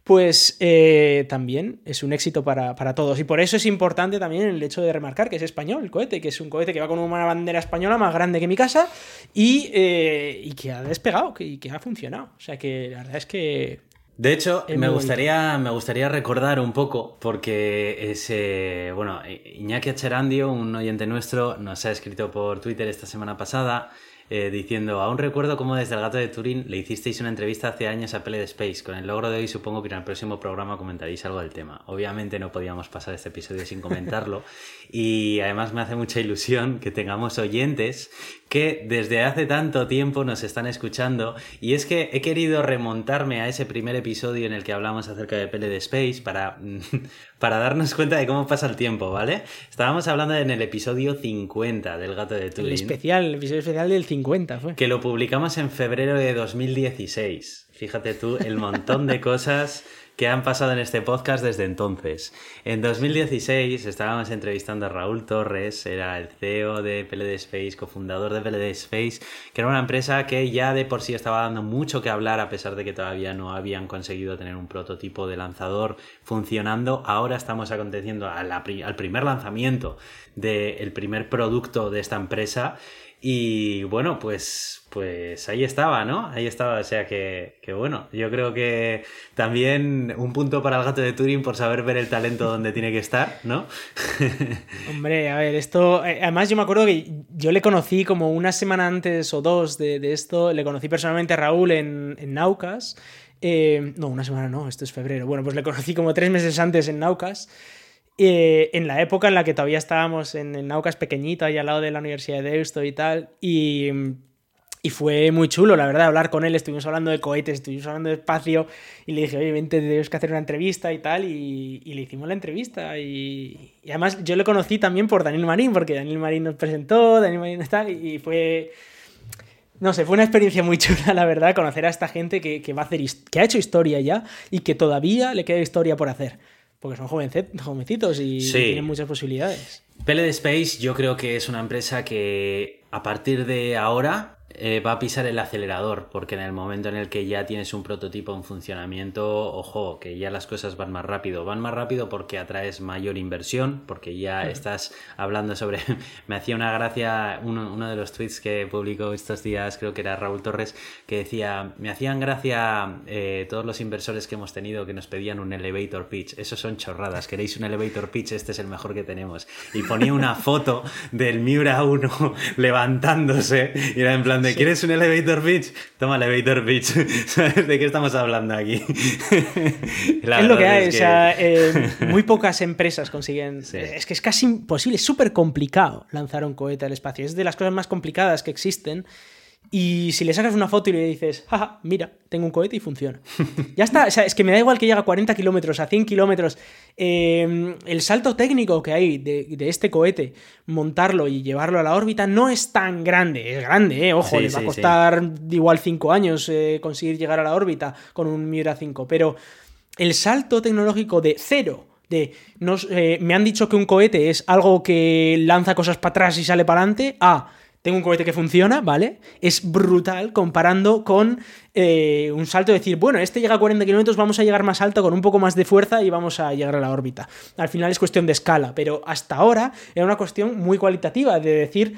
pues eh, también es un éxito para, todos. Y por eso es importante también el hecho de remarcar que es español el cohete, que es un cohete que va con una bandera española más grande que mi casa y, eh, que ha despegado y que ha funcionado. O sea que la verdad es que de hecho, me gustaría, me gustaría recordar un poco, porque ese, bueno, Iñaki Acherandio, un oyente nuestro, nos ha escrito por Twitter esta semana pasada eh, diciendo, aún recuerdo cómo desde el gato de Turín le hicisteis una entrevista hace años a Pele de Space. Con el logro de hoy supongo que en el próximo programa comentaréis algo del tema. Obviamente no podíamos pasar este episodio sin comentarlo y además me hace mucha ilusión que tengamos oyentes que desde hace tanto tiempo nos están escuchando y es que he querido remontarme a ese primer episodio en el que hablamos acerca de Pele de Space para, para darnos cuenta de cómo pasa el tiempo, ¿vale? Estábamos hablando en el episodio 50 del gato de Turing. El especial, el episodio especial del 50 fue. Que lo publicamos en febrero de 2016. Fíjate tú el montón de cosas que han pasado en este podcast desde entonces. En 2016 estábamos entrevistando a Raúl Torres, era el CEO de PLD Space, cofundador de PLD Space, que era una empresa que ya de por sí estaba dando mucho que hablar a pesar de que todavía no habían conseguido tener un prototipo de lanzador funcionando. Ahora estamos aconteciendo al primer lanzamiento del primer producto de esta empresa y bueno, pues, pues ahí estaba, ¿no? Ahí estaba, o sea que, que, bueno, yo creo que también un punto para el gato de Turing por saber ver el talento donde tiene que estar, ¿no? Hombre, a ver, esto, eh, además yo me acuerdo que yo le conocí como una semana antes o dos de, esto, le conocí personalmente a Raúl en, en Naucas. Eh, no, una semana no, esto es febrero. Bueno, pues le conocí como tres meses antes en Naucas. Eh, en la época en la que todavía estábamos en el Naucas pequeñito, ahí al lado de la Universidad de Deusto y tal, y, y, fue muy chulo, la verdad, hablar con él, estuvimos hablando de cohetes, estuvimos hablando de espacio, y le dije, obviamente tenemos que hacer una entrevista y tal, y, y le hicimos la entrevista, y, y, además yo le conocí también por Daniel Marín, porque Daniel Marín nos presentó, Daniel Marín está, y fue... No sé, fue una experiencia muy chula, la verdad, conocer a esta gente que, que va a hacer, que ha hecho historia ya y que todavía le queda historia por hacer porque son jovencitos y, tienen muchas posibilidades. Peled Space yo creo que es una empresa que a partir de ahora eh, va a pisar el acelerador, porque en el momento en el que ya tienes un prototipo en funcionamiento, ojo, que ya las cosas van más rápido. Van más rápido porque atraes mayor inversión, porque ya estás hablando sobre... Me hacía una gracia uno, de los tweets que publicó estos días, creo que era Raúl Torres, que decía, me hacían gracia eh, todos los inversores que hemos tenido que nos pedían un elevator pitch. Esos son chorradas, queréis un elevator pitch, este es el mejor que tenemos. Y ponía una foto del Miura 1 levantándose y era en plan de ¿quieres un elevator pitch? Toma elevator pitch. ¿Sabes de qué estamos hablando aquí? es lo que hay, o sea, eh, muy pocas empresas consiguen. Es que es casi imposible, es súper complicado lanzar un cohete al espacio. Es de las cosas más complicadas que existen. Y si le sacas una foto y le dices, jaja, mira, tengo un cohete y funciona. ya está, o sea, es que me da igual que llegue a 40 kilómetros, a 100 kilómetros. Em, el salto técnico que hay de, este cohete, montarlo y llevarlo a la órbita, no es tan grande. Es grande, ¿eh? Ojo, le va a costar igual 5 años eh, conseguir llegar a la órbita con un Miura 5. Pero el salto tecnológico de cero de eh, me han dicho que un cohete es algo que lanza cosas para atrás y sale para adelante, a tengo un cohete que funciona, ¿vale? Es brutal comparando con eh, un salto de decir, bueno, este llega a 40 kilómetros, vamos a llegar más alto con un poco más de fuerza y vamos a llegar a la órbita. Al final es cuestión de escala, pero hasta ahora era una cuestión muy cualitativa de decir,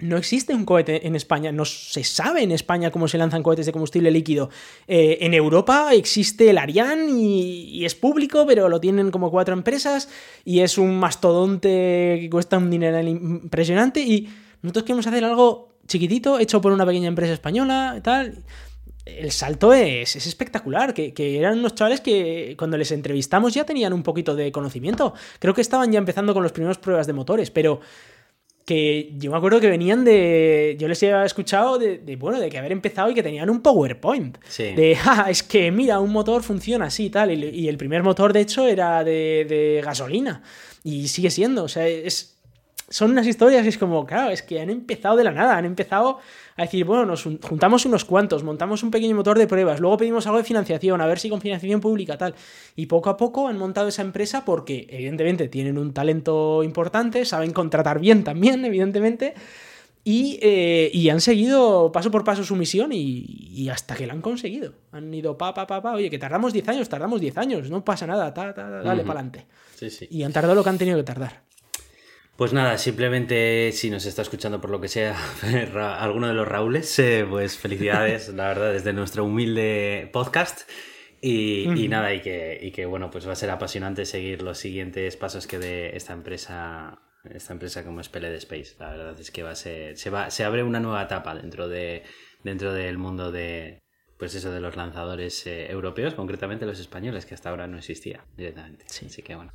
no existe un cohete en España, no se sabe en España cómo se lanzan cohetes de combustible líquido. Eh, en Europa existe el Ariane y, es público, pero lo tienen como cuatro empresas y es un mastodonte que cuesta un dinero impresionante y nosotros queremos hacer algo chiquitito, hecho por una pequeña empresa española y tal. El salto es, espectacular, que, que, eran unos chavales que cuando les entrevistamos ya tenían un poquito de conocimiento. Creo que estaban ya empezando con las primeras pruebas de motores, pero que yo me acuerdo que venían de. Yo les había escuchado de, bueno, de que haber empezado y que tenían un PowerPoint. De, ah, es que mira, un motor funciona así y tal. Y, el primer motor, de hecho, era de, de, gasolina. Y sigue siendo. O sea, es, son unas historias y es como, claro, es que han empezado de la nada. Han empezado a decir, bueno, nos juntamos unos cuantos, montamos un pequeño motor de pruebas, luego pedimos algo de financiación, a ver si con financiación pública tal. Y poco a poco han montado esa empresa porque evidentemente tienen un talento importante, saben contratar bien también, evidentemente. Y, eh, han seguido paso por paso su misión y, hasta que la han conseguido. Han ido pa, pa, pa, pa, oye, que tardamos 10 años, tardamos 10 años, no pasa nada, ta, ta, dale para adelante. Sí, sí. Y han tardado lo que han tenido que tardar. Pues nada, simplemente si nos está escuchando por lo que sea alguno de los Raúles, eh, pues felicidades, la verdad, desde nuestro humilde podcast. Y, nada, y que, y que bueno, pues va a ser apasionante seguir los siguientes pasos que dé esta empresa, esta empresa como es PLD Space. La verdad es que va a ser, se va, se abre una nueva etapa dentro de, dentro del mundo de, pues eso de los lanzadores eh, europeos, concretamente los españoles, que hasta ahora no existía directamente. Sí. Así que bueno.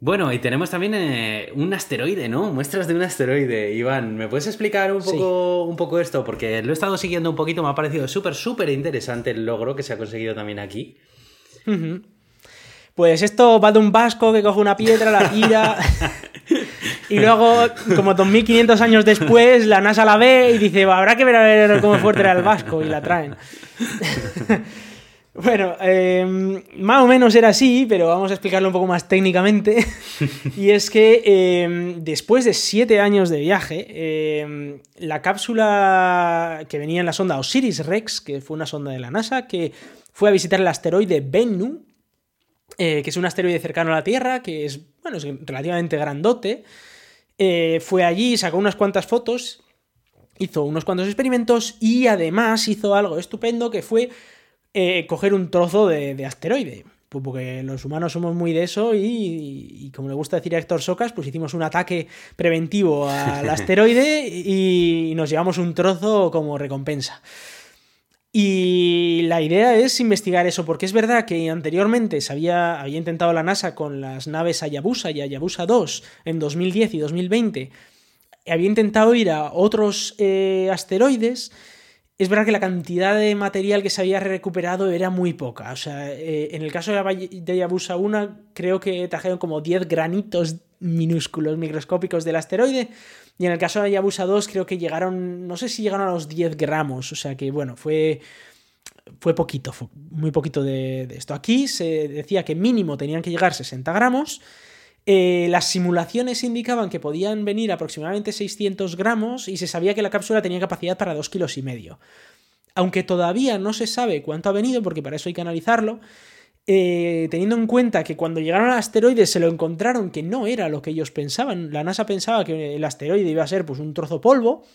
Bueno, y tenemos también eh, un asteroide, ¿no? Muestras de un asteroide. Iván, ¿me puedes explicar un poco, un poco esto? Porque lo he estado siguiendo un poquito, me ha parecido súper, súper interesante el logro que se ha conseguido también aquí. Pues esto va de un vasco que coge una piedra, la tira. y luego, como 2500 años después, la NASA la ve y dice: Habrá que ver a ver cómo fuerte era el vasco. Y la traen. Bueno, em, más o menos era así, pero vamos a explicarlo un poco más técnicamente. y es que em, después de siete años de viaje, em, la cápsula que venía en la sonda Osiris Rex, que fue una sonda de la NASA, que fue a visitar el asteroide Bennu, eh, que es un asteroide cercano a la Tierra, que es, bueno, es relativamente grandote, eh, fue allí, sacó unas cuantas fotos, hizo unos cuantos experimentos y además hizo algo estupendo que fue eh, coger un trozo de, asteroide. Pues porque los humanos somos muy de eso y, como le gusta decir a Héctor Socas, pues hicimos un ataque preventivo al asteroide y nos llevamos un trozo como recompensa. Y la idea es investigar eso, porque es verdad que anteriormente se había, había intentado la NASA con las naves Hayabusa y Hayabusa 2 en 2010 y 2020, había intentado ir a otros eh, asteroides es verdad que la cantidad de material que se había recuperado era muy poca. O sea, eh, en el caso de Yabusa 1, creo que trajeron como 10 granitos minúsculos, microscópicos del asteroide. Y en el caso de Yabusa 2, creo que llegaron, no sé si llegaron a los 10 gramos. O sea que, bueno, fue, fue poquito, muy poquito de, de esto. Aquí se decía que mínimo tenían que llegar 60 gramos. Eh, las simulaciones indicaban que podían venir aproximadamente 600 gramos y se sabía que la cápsula tenía capacidad para 2 kilos y medio. Aunque todavía no se sabe cuánto ha venido, porque para eso hay que analizarlo, eh, teniendo en cuenta que cuando llegaron al asteroide se lo encontraron que no era lo que ellos pensaban. La NASA pensaba que el asteroide iba a ser pues, un trozo polvo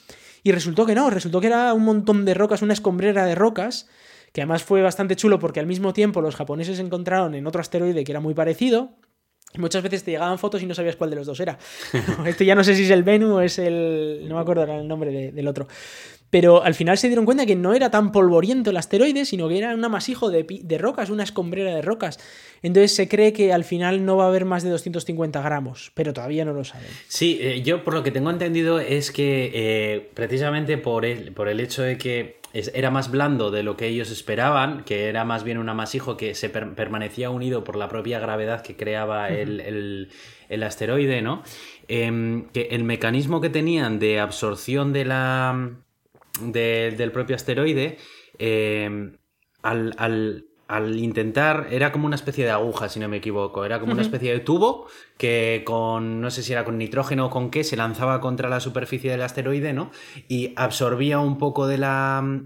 y resultó que no, resultó que era un montón de rocas, una escombrera de rocas, que además fue bastante chulo porque al mismo tiempo los japoneses encontraron en otro asteroide que era muy parecido, Muchas veces te llegaban fotos y no sabías cuál de los dos era. este ya no sé si es el Venu o es el. No me acuerdo el nombre del otro. Pero al final se dieron cuenta que no era tan polvoriento el asteroide, sino que era un amasijo de, de rocas, una escombrera de rocas. Entonces se cree que al final no va a haber más de 250 gramos, pero todavía no lo saben. Sí, eh, yo por lo que tengo entendido es que eh, precisamente por el, por el hecho de que era más blando de lo que ellos esperaban, que era más bien un amasijo que se permanecía unido por la propia gravedad que creaba el, asteroide, ¿no? Em, que el mecanismo que tenían de absorción de la, del propio asteroide, em, al, intentar, era como una especie de aguja, si no me equivoco, era como una especie de tubo que con, no sé si era con nitrógeno o con qué, se lanzaba contra la superficie del asteroide, ¿no? Y absorbía un poco de la,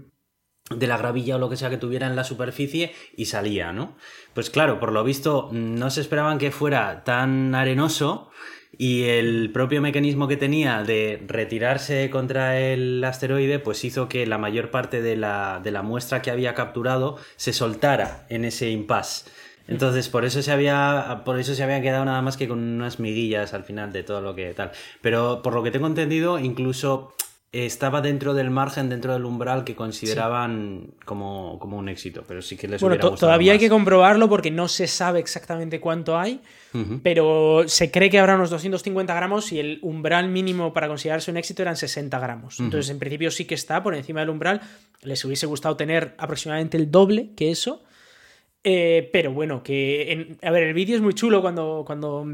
de la gravilla o lo que sea que tuviera en la superficie y salía, ¿no? Pues claro, por lo visto no se esperaban que fuera tan arenoso y el propio mecanismo que tenía de retirarse contra el asteroide pues hizo que la mayor parte de la, de la muestra que había capturado se soltara en ese impasse. Entonces, por eso se había por eso se había quedado nada más que con unas miguillas al final de todo lo que tal. Pero por lo que tengo entendido, incluso estaba dentro del margen, dentro del umbral que consideraban como, como, un éxito, pero sí que les Bueno, hubiera gustado todavía hay que comprobarlo porque no se sabe exactamente cuánto hay, pero se cree que habrá unos 250 gramos y el umbral mínimo para considerarse un éxito eran 60 gramos. Entonces, en principio sí que está por encima del umbral. Les hubiese gustado tener aproximadamente el doble que eso. Eh, pero bueno, que. en- a ver, el vídeo es muy chulo cuando. cuando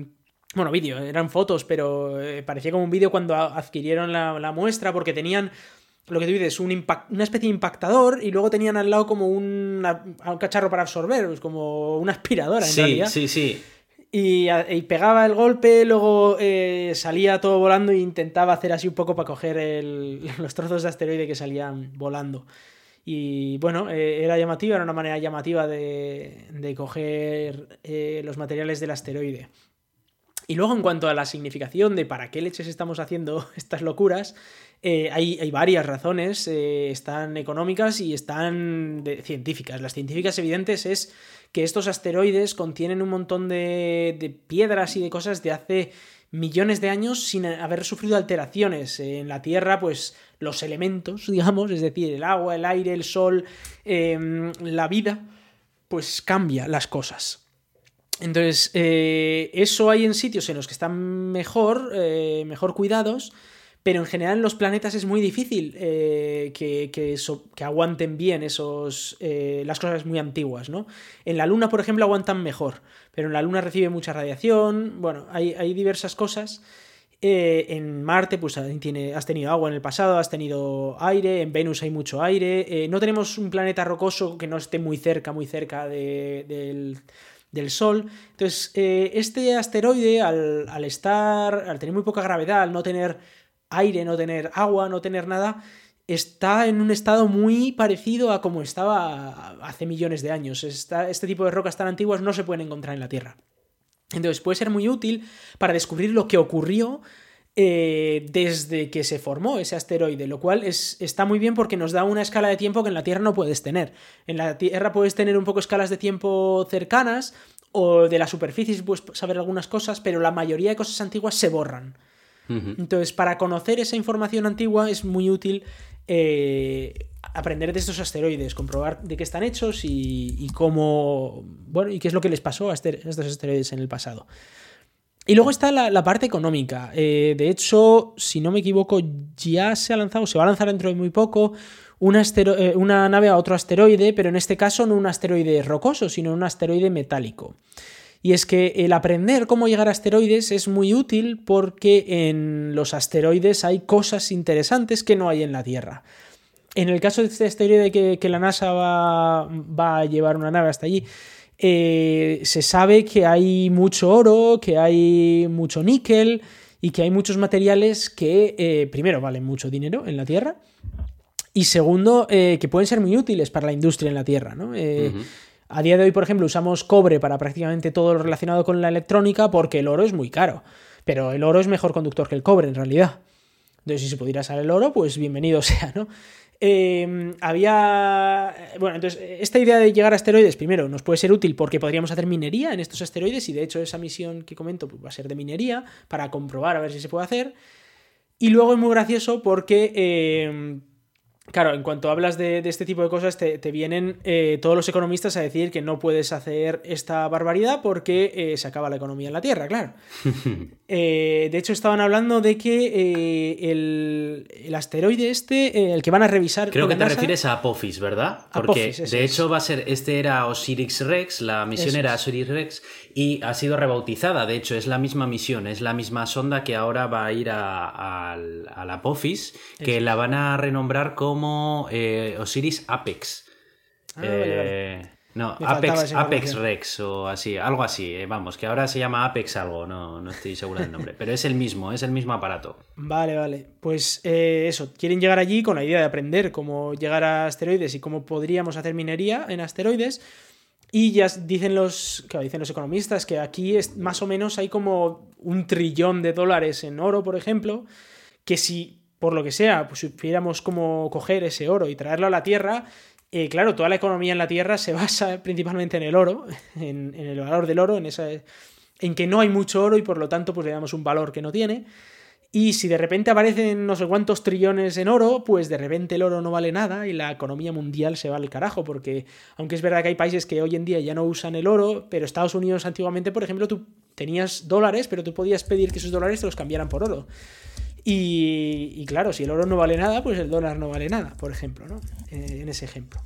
bueno, vídeo, eran fotos, pero eh, parecía como un vídeo cuando adquirieron la, la muestra porque tenían. Lo que tú dices, un impact- una especie de impactador y luego tenían al lado como una- un cacharro para absorber, pues como una aspiradora en Sí, realidad. sí, sí. Y, y pegaba el golpe, luego eh, salía todo volando e intentaba hacer así un poco para coger el- los trozos de asteroide que salían volando. Y bueno, eh, era llamativa, era una manera llamativa de, de coger eh, los materiales del asteroide. Y luego en cuanto a la significación de para qué leches estamos haciendo estas locuras, eh, hay, hay varias razones, eh, están económicas y están científicas. Las científicas evidentes es que estos asteroides contienen un montón de, de piedras y de cosas de hace millones de años sin haber sufrido alteraciones. En la Tierra, pues los elementos, digamos, es decir, el agua, el aire, el sol, em, la vida, pues cambia las cosas. Entonces, eh, eso hay en sitios en los que están mejor, eh, mejor cuidados, pero en general en los planetas es muy difícil eh, que, que que aguanten bien esos, las cosas muy antiguas, ¿no? En la Luna, por ejemplo, aguantan mejor, pero en la Luna recibe mucha radiación, bueno, hay, hay diversas cosas. En Marte, pues tiene, has tenido agua en el pasado, has tenido aire, en Venus hay mucho aire, no tenemos un planeta rocoso que no esté muy cerca, muy cerca de- del, del Sol. Entonces, eh, este asteroide, al, al estar, al tener muy poca gravedad, al no tener aire, no tener agua, no tener nada, está en un estado muy parecido a como estaba hace millones de años. Este tipo de rocas tan antiguas no se pueden encontrar en la Tierra. Entonces puede ser muy útil para descubrir lo que ocurrió eh, desde que se formó ese asteroide, lo cual es, está muy bien porque nos da una escala de tiempo que en la Tierra no puedes tener. En la Tierra puedes tener un poco escalas de tiempo cercanas o de la superficie puedes saber algunas cosas, pero la mayoría de cosas antiguas se borran. Entonces, para conocer esa información antigua es muy útil eh, aprender de estos asteroides, comprobar de qué están hechos y, y cómo. Bueno, y qué es lo que les pasó a, este- a estos asteroides en el pasado. Y luego está la, parte económica. Eh, de hecho, si no me equivoco, ya se ha lanzado, se va a lanzar dentro de muy poco, eh, una nave a otro asteroide, pero en este caso no un asteroide rocoso, sino un asteroide metálico. Y es que el aprender cómo llegar a asteroides es muy útil porque en los asteroides hay cosas interesantes que no hay en la Tierra. En el caso de este asteroide que, que la NASA va a llevar una nave hasta allí, eh, se sabe que hay mucho oro, que hay mucho níquel y que hay muchos materiales que, eh, primero, valen mucho dinero en la Tierra y segundo, eh, que pueden ser muy útiles para la industria en la Tierra. ¿no? A día de hoy, por ejemplo, usamos cobre para prácticamente todo lo relacionado con la electrónica porque el oro es muy caro. Pero el oro es mejor conductor que el cobre, en realidad. Entonces, si se pudiera usar el oro, pues bienvenido sea, ¿no? Eh, había. Bueno, entonces, esta idea de llegar a asteroides, primero, nos puede ser útil porque podríamos hacer minería en estos asteroides, y de hecho, esa misión que comento pues, va a ser de minería para comprobar a ver si se puede hacer. Y luego es muy gracioso porque. eh, Claro, en cuanto hablas de, de este tipo de cosas, te, te vienen eh, todos los economistas a decir que no puedes hacer esta barbaridad porque eh, se acaba la economía en la Tierra, claro. Eh, de hecho, estaban hablando de que el, el asteroide este, el que van a revisar. Creo que te NASA- refieres a Apophis, ¿verdad? Porque Apophis, de hecho va a ser, este era Osiris Rex, la misión era. Osiris Rex y ha sido rebautizada. De hecho, es la misma misión, es la misma sonda que ahora va a ir a, al- al Apophis, que la van a renombrar como eh, Osiris Apex. Ah, vale. Eh, No, Apex, Apex. Rex o así, algo así, eh, vamos, que ahora se llama Apex algo, no, no estoy seguro del nombre, pero es el mismo, es el mismo aparato. Vale, vale. Pues eh, eso, quieren llegar allí con la idea de aprender cómo llegar a asteroides y cómo podríamos hacer minería en asteroides. Y ya dicen los, dicen los economistas que aquí es, más o menos hay como un trillón de dólares en oro, por ejemplo, que si por lo que sea, pues supiéramos cómo coger ese oro y traerlo a la Tierra, eh, claro, toda la economía en la Tierra se basa principalmente en el oro, en, el valor del oro, en, esa, en que no hay mucho oro y por lo tanto pues le damos un valor que no tiene. Y si de repente aparecen no sé cuántos trillones en oro, pues de repente el oro no vale nada y la economía mundial se va al carajo, porque aunque es verdad que hay países que hoy en día ya no usan el oro, pero Estados Unidos antiguamente, por ejemplo, tú tenías dólares, pero tú podías pedir que esos dólares te los cambiaran por oro. Y, claro, si el oro no vale nada, pues el dólar no vale nada, por ejemplo, ¿no? Eh, en ese ejemplo.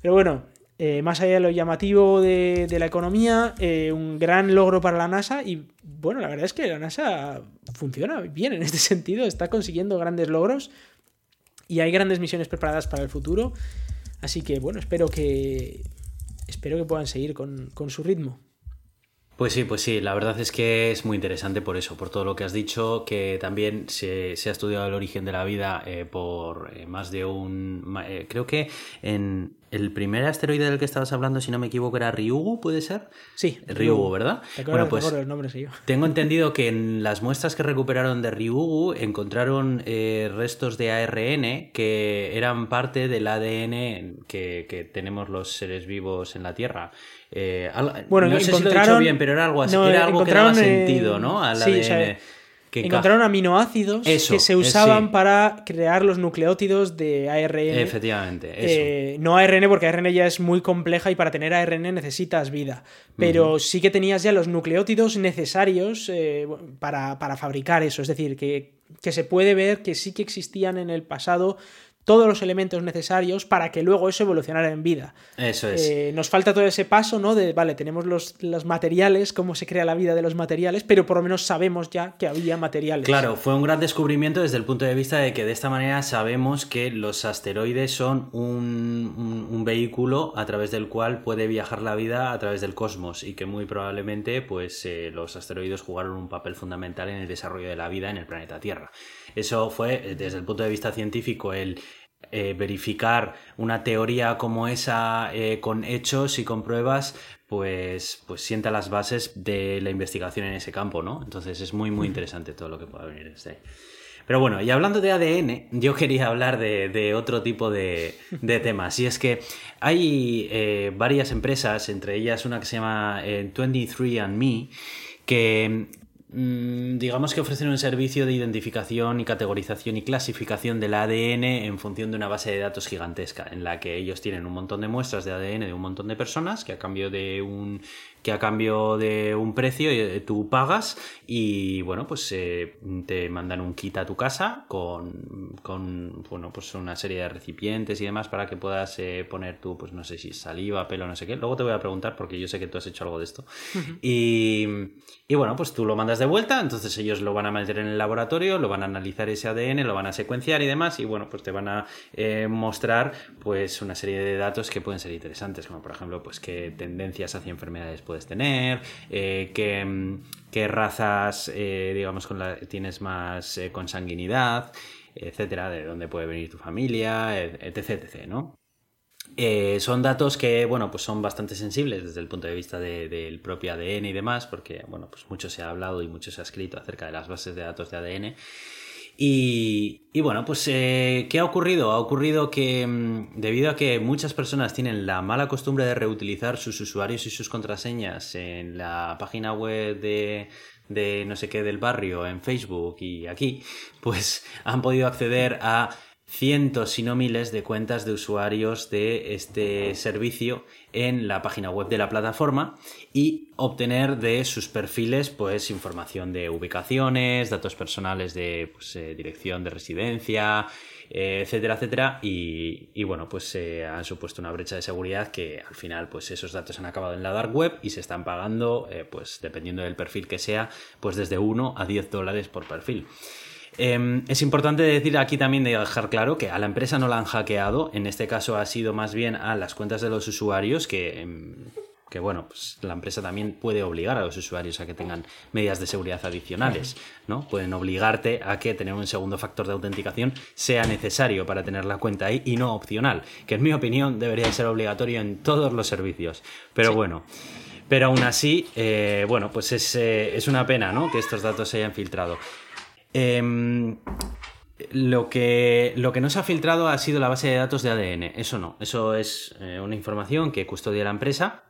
Pero bueno, eh, más allá de lo llamativo de, la economía, eh, un gran logro para la NASA y bueno, la verdad es que la NASA funciona bien en este sentido, está consiguiendo grandes logros y hay grandes misiones preparadas para el futuro, así que bueno, espero que espero que puedan seguir con, con su ritmo. Pues sí, pues sí, la verdad es que es muy interesante por eso, por todo lo que has dicho, que también se, ha estudiado el origen de la vida eh, por más de un... Creo que en el primer asteroide del que estabas hablando, si no me equivoco, era Ryugu, ¿puede ser? Sí. Ryugu, ¿verdad? bueno, pues el nombre, sí, tengo entendido que en las muestras que recuperaron de Ryugu encontraron restos de ARN que eran parte del ADN que, que tenemos los seres vivos en la Tierra. Eh, bueno, no sé si lo he dicho bien, pero era algo así, era algo que daba sentido, ¿no? Al sí, encontraron aminoácidos que se usaban para crear los nucleótidos de ARN. Efectivamente, eh, no ARN porque ARN ya es muy compleja y para tener ARN necesitas vida. Pero sí que tenías ya los nucleótidos necesarios eh, para, para, fabricar eso. Es decir, que, que se puede ver que sí que existían en el pasado todos los elementos necesarios para que luego eso evolucionara en vida. Eso es. Eh, nos falta todo ese paso, ¿no? De, vale, tenemos los, materiales, cómo se crea la vida de los materiales, pero por lo menos sabemos ya que había materiales. Claro, fue un gran descubrimiento desde el punto de vista de que de esta manera sabemos que los asteroides son un, vehículo a través del cual puede viajar la vida a través del cosmos y que muy probablemente pues eh, los asteroides jugaron un papel fundamental en el desarrollo de la vida en el planeta Tierra. Eso fue, desde el punto de vista científico, el eh, verificar una teoría como esa eh, con hechos y con pruebas, pues, pues sienta las bases de la investigación en ese campo, ¿no? Entonces es muy, muy interesante todo lo que pueda venir desde ahí. Pero bueno, y hablando de ADN, yo quería hablar de, otro tipo de, temas. Y es que hay eh, varias empresas, entre ellas una que se llama 23andMe, que digamos que ofrecen un servicio de identificación y categorización y clasificación del ADN en función de una base de datos gigantesca, en la que ellos tienen un montón de muestras de ADN de un montón de personas que a cambio de un que a cambio de un precio eh, tú pagas y bueno pues eh, te mandan un kit a tu casa con, con, bueno pues una serie de recipientes y demás para que puedas eh, poner tú pues no sé si saliva pelo no sé qué. Luego te voy a preguntar porque yo sé que tú has hecho algo de esto. Y, y bueno pues tú lo mandas de vuelta entonces ellos lo van a meter en el laboratorio lo van a analizar ese ADN lo van a secuenciar y demás y bueno pues te van a mostrar pues una serie de datos que pueden ser interesantes como por ejemplo pues qué tendencias hacia enfermedades puedes tener, eh, qué, razas, eh, digamos, con la, tienes más eh, consanguinidad, etcétera, de dónde puede venir tu familia, etc, etc, ¿no? son datos que, bueno, pues son bastante sensibles desde el punto de vista del propio ADN y demás, porque, bueno, pues mucho se ha hablado y mucho se ha escrito acerca de las bases de datos de ADN. Y, bueno, pues eh, ¿qué ha ocurrido? Ha ocurrido que mm, debido a que muchas personas tienen la mala costumbre de reutilizar sus usuarios y sus contraseñas en la página web de, de no sé qué del barrio, en Facebook y aquí, pues han podido acceder a cientos, si no miles, de cuentas de usuarios de este servicio en la página web de la plataforma y obtener de sus perfiles pues información de ubicaciones, datos personales de pues, eh, dirección de residencia, eh, etcétera, etcétera. Y, bueno, pues se han supuesto una brecha de seguridad que al final pues esos datos han acabado en la dark web y se están pagando eh, pues dependiendo del perfil que sea pues desde 1 a 10 dólares por perfil. Em, es importante decir aquí también de dejar claro que a la empresa no la han hackeado, en este caso ha sido más bien a las cuentas de los usuarios que... Em, que bueno, pues la empresa también puede obligar a los usuarios a que tengan medidas de seguridad adicionales, ¿no? Pueden obligarte a que tener un segundo factor de autenticación sea necesario para tener la cuenta ahí y no opcional, que en mi opinión debería ser obligatorio en todos los servicios. Pero bueno, pero aún así, eh, bueno, pues es, eh, es, una pena, ¿no? Que estos datos se hayan filtrado. Em, lo que, lo que no se ha filtrado ha sido la base de datos de ADN. Eso no. Eso es eh, una información que custodia la empresa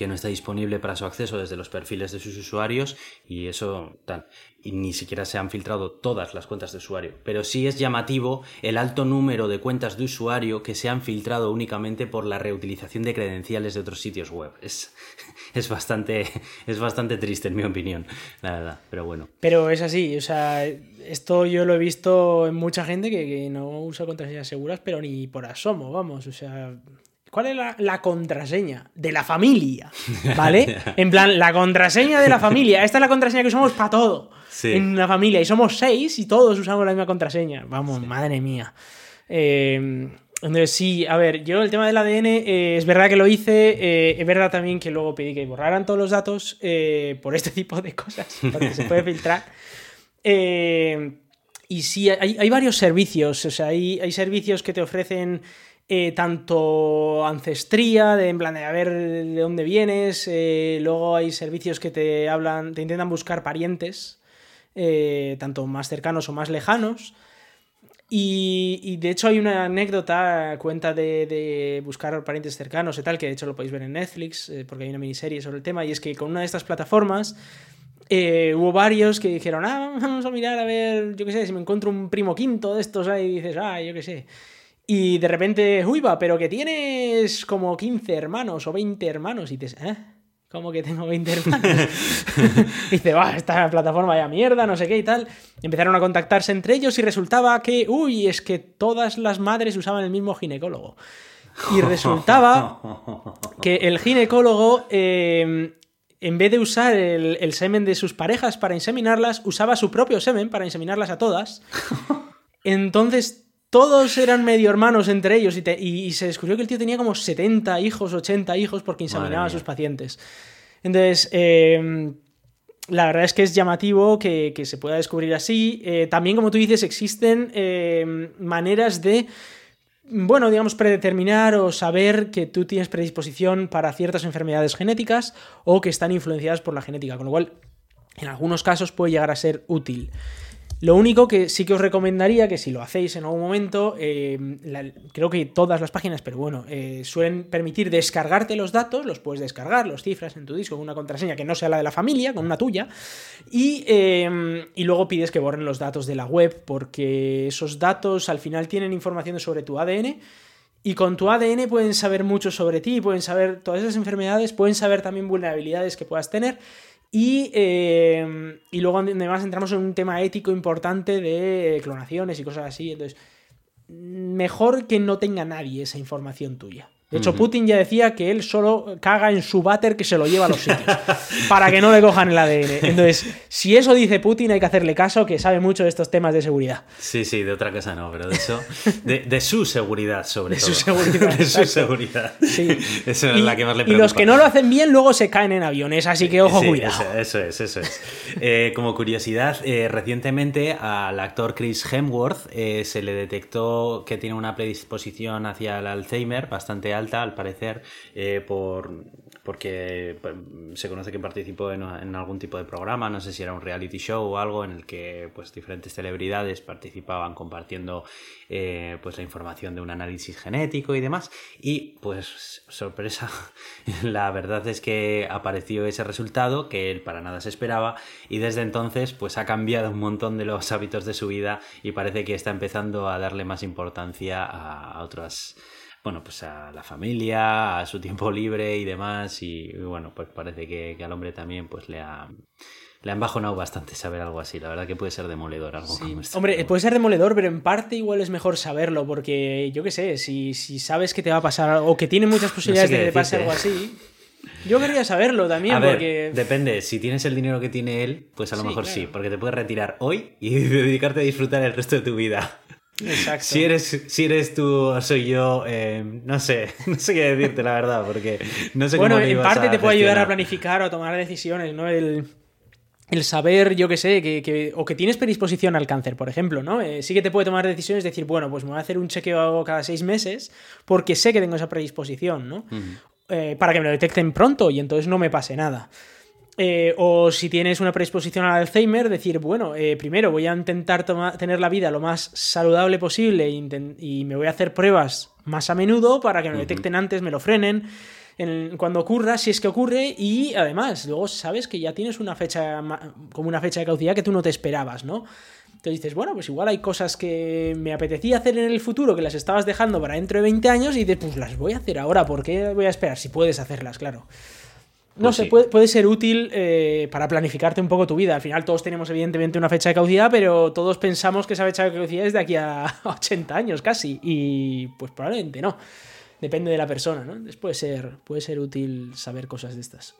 que no está disponible para su acceso desde los perfiles de sus usuarios y eso tal. Y ni siquiera se han filtrado todas las cuentas de usuario. Pero sí es llamativo el alto número de cuentas de usuario que se han filtrado únicamente por la reutilización de credenciales de otros sitios web. Es, es, bastante, es bastante triste en mi opinión, la verdad. Pero bueno. Pero es así, o sea, esto yo lo he visto en mucha gente que, que no usa contraseñas seguras, pero ni por asomo, vamos. O sea, ¿Cuál es la, contraseña? De la familia, ¿vale? En plan, la contraseña de la familia. Esta es la contraseña que usamos para todo en la familia. Y somos seis y todos usamos la misma contraseña. Vamos, madre mía. Eh, entonces, sí, a ver, yo el tema del ADN eh, es verdad que lo hice, eh, es verdad también que luego pedí que borraran todos los datos por este tipo de cosas, porque se puede filtrar. y sí, hay, hay, varios servicios, o sea, hay, hay servicios que te ofrecen eh, tanto ancestría, de en plan de a ver de dónde vienes, eh, luego hay servicios que te hablan, te intentan buscar parientes, eh, tanto más cercanos o más lejanos. Y, de hecho hay una anécdota, cuenta de, buscar parientes cercanos y tal, que de hecho lo podéis ver en Netflix, porque hay una miniserie sobre el tema, y es que con una de estas plataformas hubo varios que dijeron, ah, vamos a mirar a ver, yo qué sé, si me encuentro un primo quinto de estos ahí, y dices, ah, yo qué sé. Y de repente, uy, va, pero que tienes como 15 hermanos o 20 hermanos. Y dices, ¿eh? ¿Cómo que tengo 20 hermanos? y dice, va, esta plataforma ya mierda, no sé qué y tal. Empezaron a contactarse entre ellos y resultaba que, uy, es que todas las madres usaban el mismo ginecólogo. Y resultaba que el ginecólogo, em, en vez de usar el, el semen de sus parejas para inseminarlas, usaba su propio semen para inseminarlas a todas. Entonces todos eran medio hermanos entre ellos y, se descubrió que el tío tenía como 70 hijos, 80 hijos porque inseminaba a sus pacientes. Entonces, em, la verdad es que es llamativo que, se pueda descubrir así. Eh, también, como tú dices, existen em, maneras de, bueno, digamos, predeterminar o saber que tú tienes predisposición para ciertas enfermedades genéticas o que están influenciadas por la genética, con lo cual, en algunos casos puede llegar a ser útil. Lo único que sí que os recomendaría que si lo hacéis en algún momento, eh, creo que todas las páginas, pero bueno, eh, suelen permitir descargarte los datos, los puedes descargar, los cifras en tu disco con una contraseña que no sea la de la familia, con una tuya, y, eh, y luego pides que borren los datos de la web, porque esos datos al final tienen información sobre tu ADN. Y con tu ADN pueden saber mucho sobre ti, pueden saber todas esas enfermedades, pueden saber también vulnerabilidades que puedas tener. Y, eh, y luego además entramos en un tema ético importante de clonaciones y cosas así. Entonces, mejor que no tenga nadie esa información tuya. De hecho, Putin ya decía que él solo caga en su váter que se lo lleva a los sitios. para que no le cojan el ADN. Entonces, si eso dice Putin, hay que hacerle caso, que sabe mucho de estos temas de seguridad. Sí, sí, de otra cosa no, pero de eso. De, su seguridad, sobre de todo. Su seguridad, de su seguridad. Sí. Eso es la que más le preocupa. Y los que no lo hacen bien, luego se caen en aviones, así que ojo, cuidado. Eso, es, eso es. Eh, como curiosidad, eh, recientemente al actor Chris Hemsworth eh, se le detectó que tiene una predisposición hacia el Alzheimer bastante alta al parecer, eh, por, porque pues, se conoce que participó en, algún tipo de programa, no sé si era un reality show o algo, en el que pues, diferentes celebridades participaban compartiendo eh, pues, la información de un análisis genético y demás. Y pues, sorpresa, la verdad es que apareció ese resultado que él para nada se esperaba y desde entonces pues ha cambiado un montón de los hábitos de su vida y parece que está empezando a darle más importancia a otras bueno, pues a la familia, a su tiempo libre y demás. Y, bueno, pues parece que, al hombre también pues le ha, le han bajonado bastante saber algo así. La verdad que puede ser demoledor algo como esto. Hombre, puede ser demoledor, pero en parte igual es mejor saberlo, porque yo qué sé, si, si sabes que te va a pasar o que tiene muchas posibilidades de que te pase algo así. Yo quería saberlo también, a porque. Depende, si tienes el dinero que tiene él, pues a lo mejor sí, porque te puedes retirar hoy y dedicarte a disfrutar el resto de tu vida. Exacto. Si eres, si eres tú o soy yo, eh, no sé, no sé qué decirte la verdad, porque no sé bueno, cómo en parte te puede ayudar a planificar o a tomar decisiones, ¿no? El, el saber, yo que sé, que, que- o que tienes predisposición al cáncer, por ejemplo, ¿no? Eh, sí que te puede tomar decisiones, decir, bueno, pues me voy a hacer un chequeo cada seis meses porque sé que tengo esa predisposición, ¿no? Eh, para que me lo detecten pronto y entonces no me pase nada. Eh, o si tienes una predisposición al Alzheimer, decir, bueno, eh, primero voy a intentar toma- tener la vida lo más saludable posible e y me voy a hacer pruebas más a menudo para que me detecten antes, me lo frenen en- cuando ocurra, si es que ocurre, y además, luego sabes que ya tienes una fecha, como una fecha de caducidad que tú no te esperabas, ¿no? Entonces dices, bueno, pues igual hay cosas que me apetecía hacer en el futuro que las estabas dejando para dentro de 20 años y dices, pues las voy a hacer ahora, ¿por qué voy a esperar? Si puedes hacerlas, claro. No Pues sé, sí. puede, puede ser útil eh, para planificarte un poco tu vida. Al final todos tenemos evidentemente una fecha de caducidad, pero todos pensamos que esa fecha de caducidad es de aquí a 80 años casi. Y pues probablemente no. Depende de la persona, ¿no? Entonces puede ser, puede ser útil saber cosas de estas.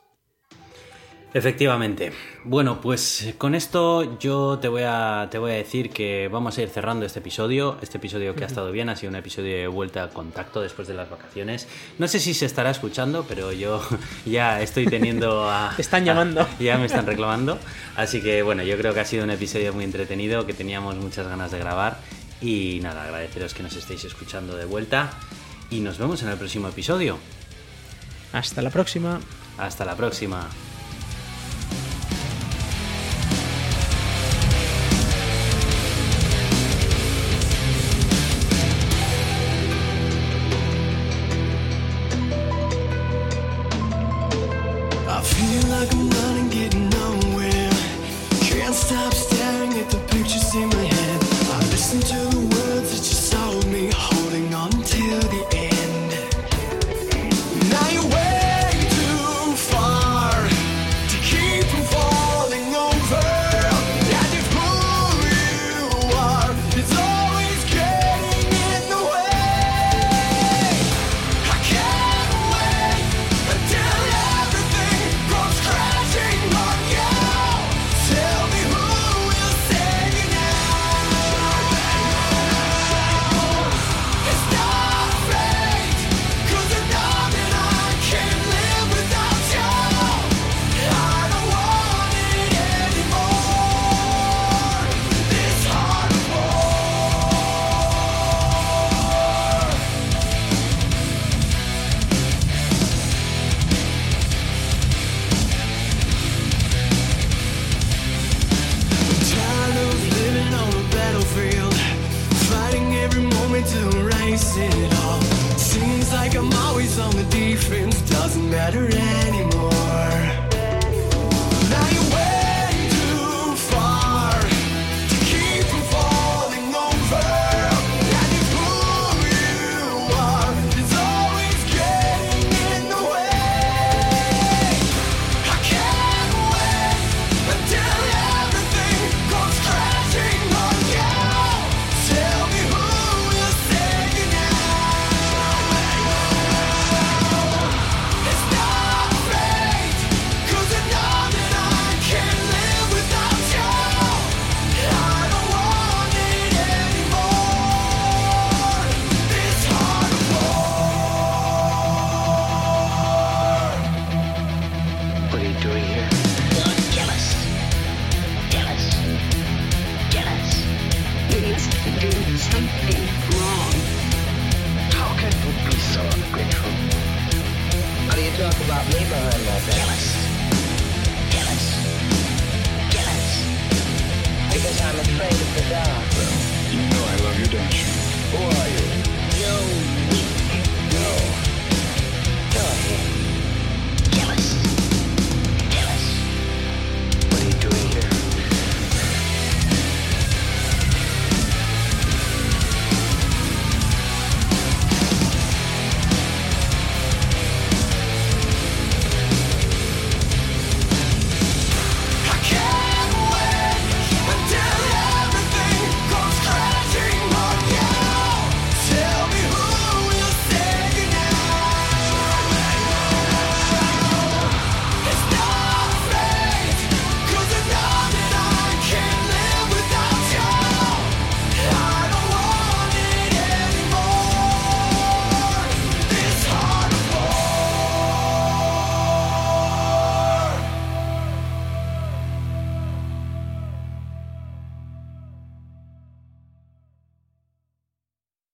Efectivamente. Bueno, pues con esto yo te voy a, te voy a decir que vamos a ir cerrando este episodio. Este episodio que ha estado bien, ha sido un episodio de vuelta a contacto después de las vacaciones. No sé si se estará escuchando, pero yo ya estoy teniendo a... Te están llamando. a- ya me están reclamando. Así que bueno, yo creo que ha sido un episodio muy entretenido, que teníamos muchas ganas de grabar. Y nada, agradeceros que nos estéis escuchando de vuelta. Y nos vemos en el próximo episodio. Hasta la próxima. Hasta la próxima.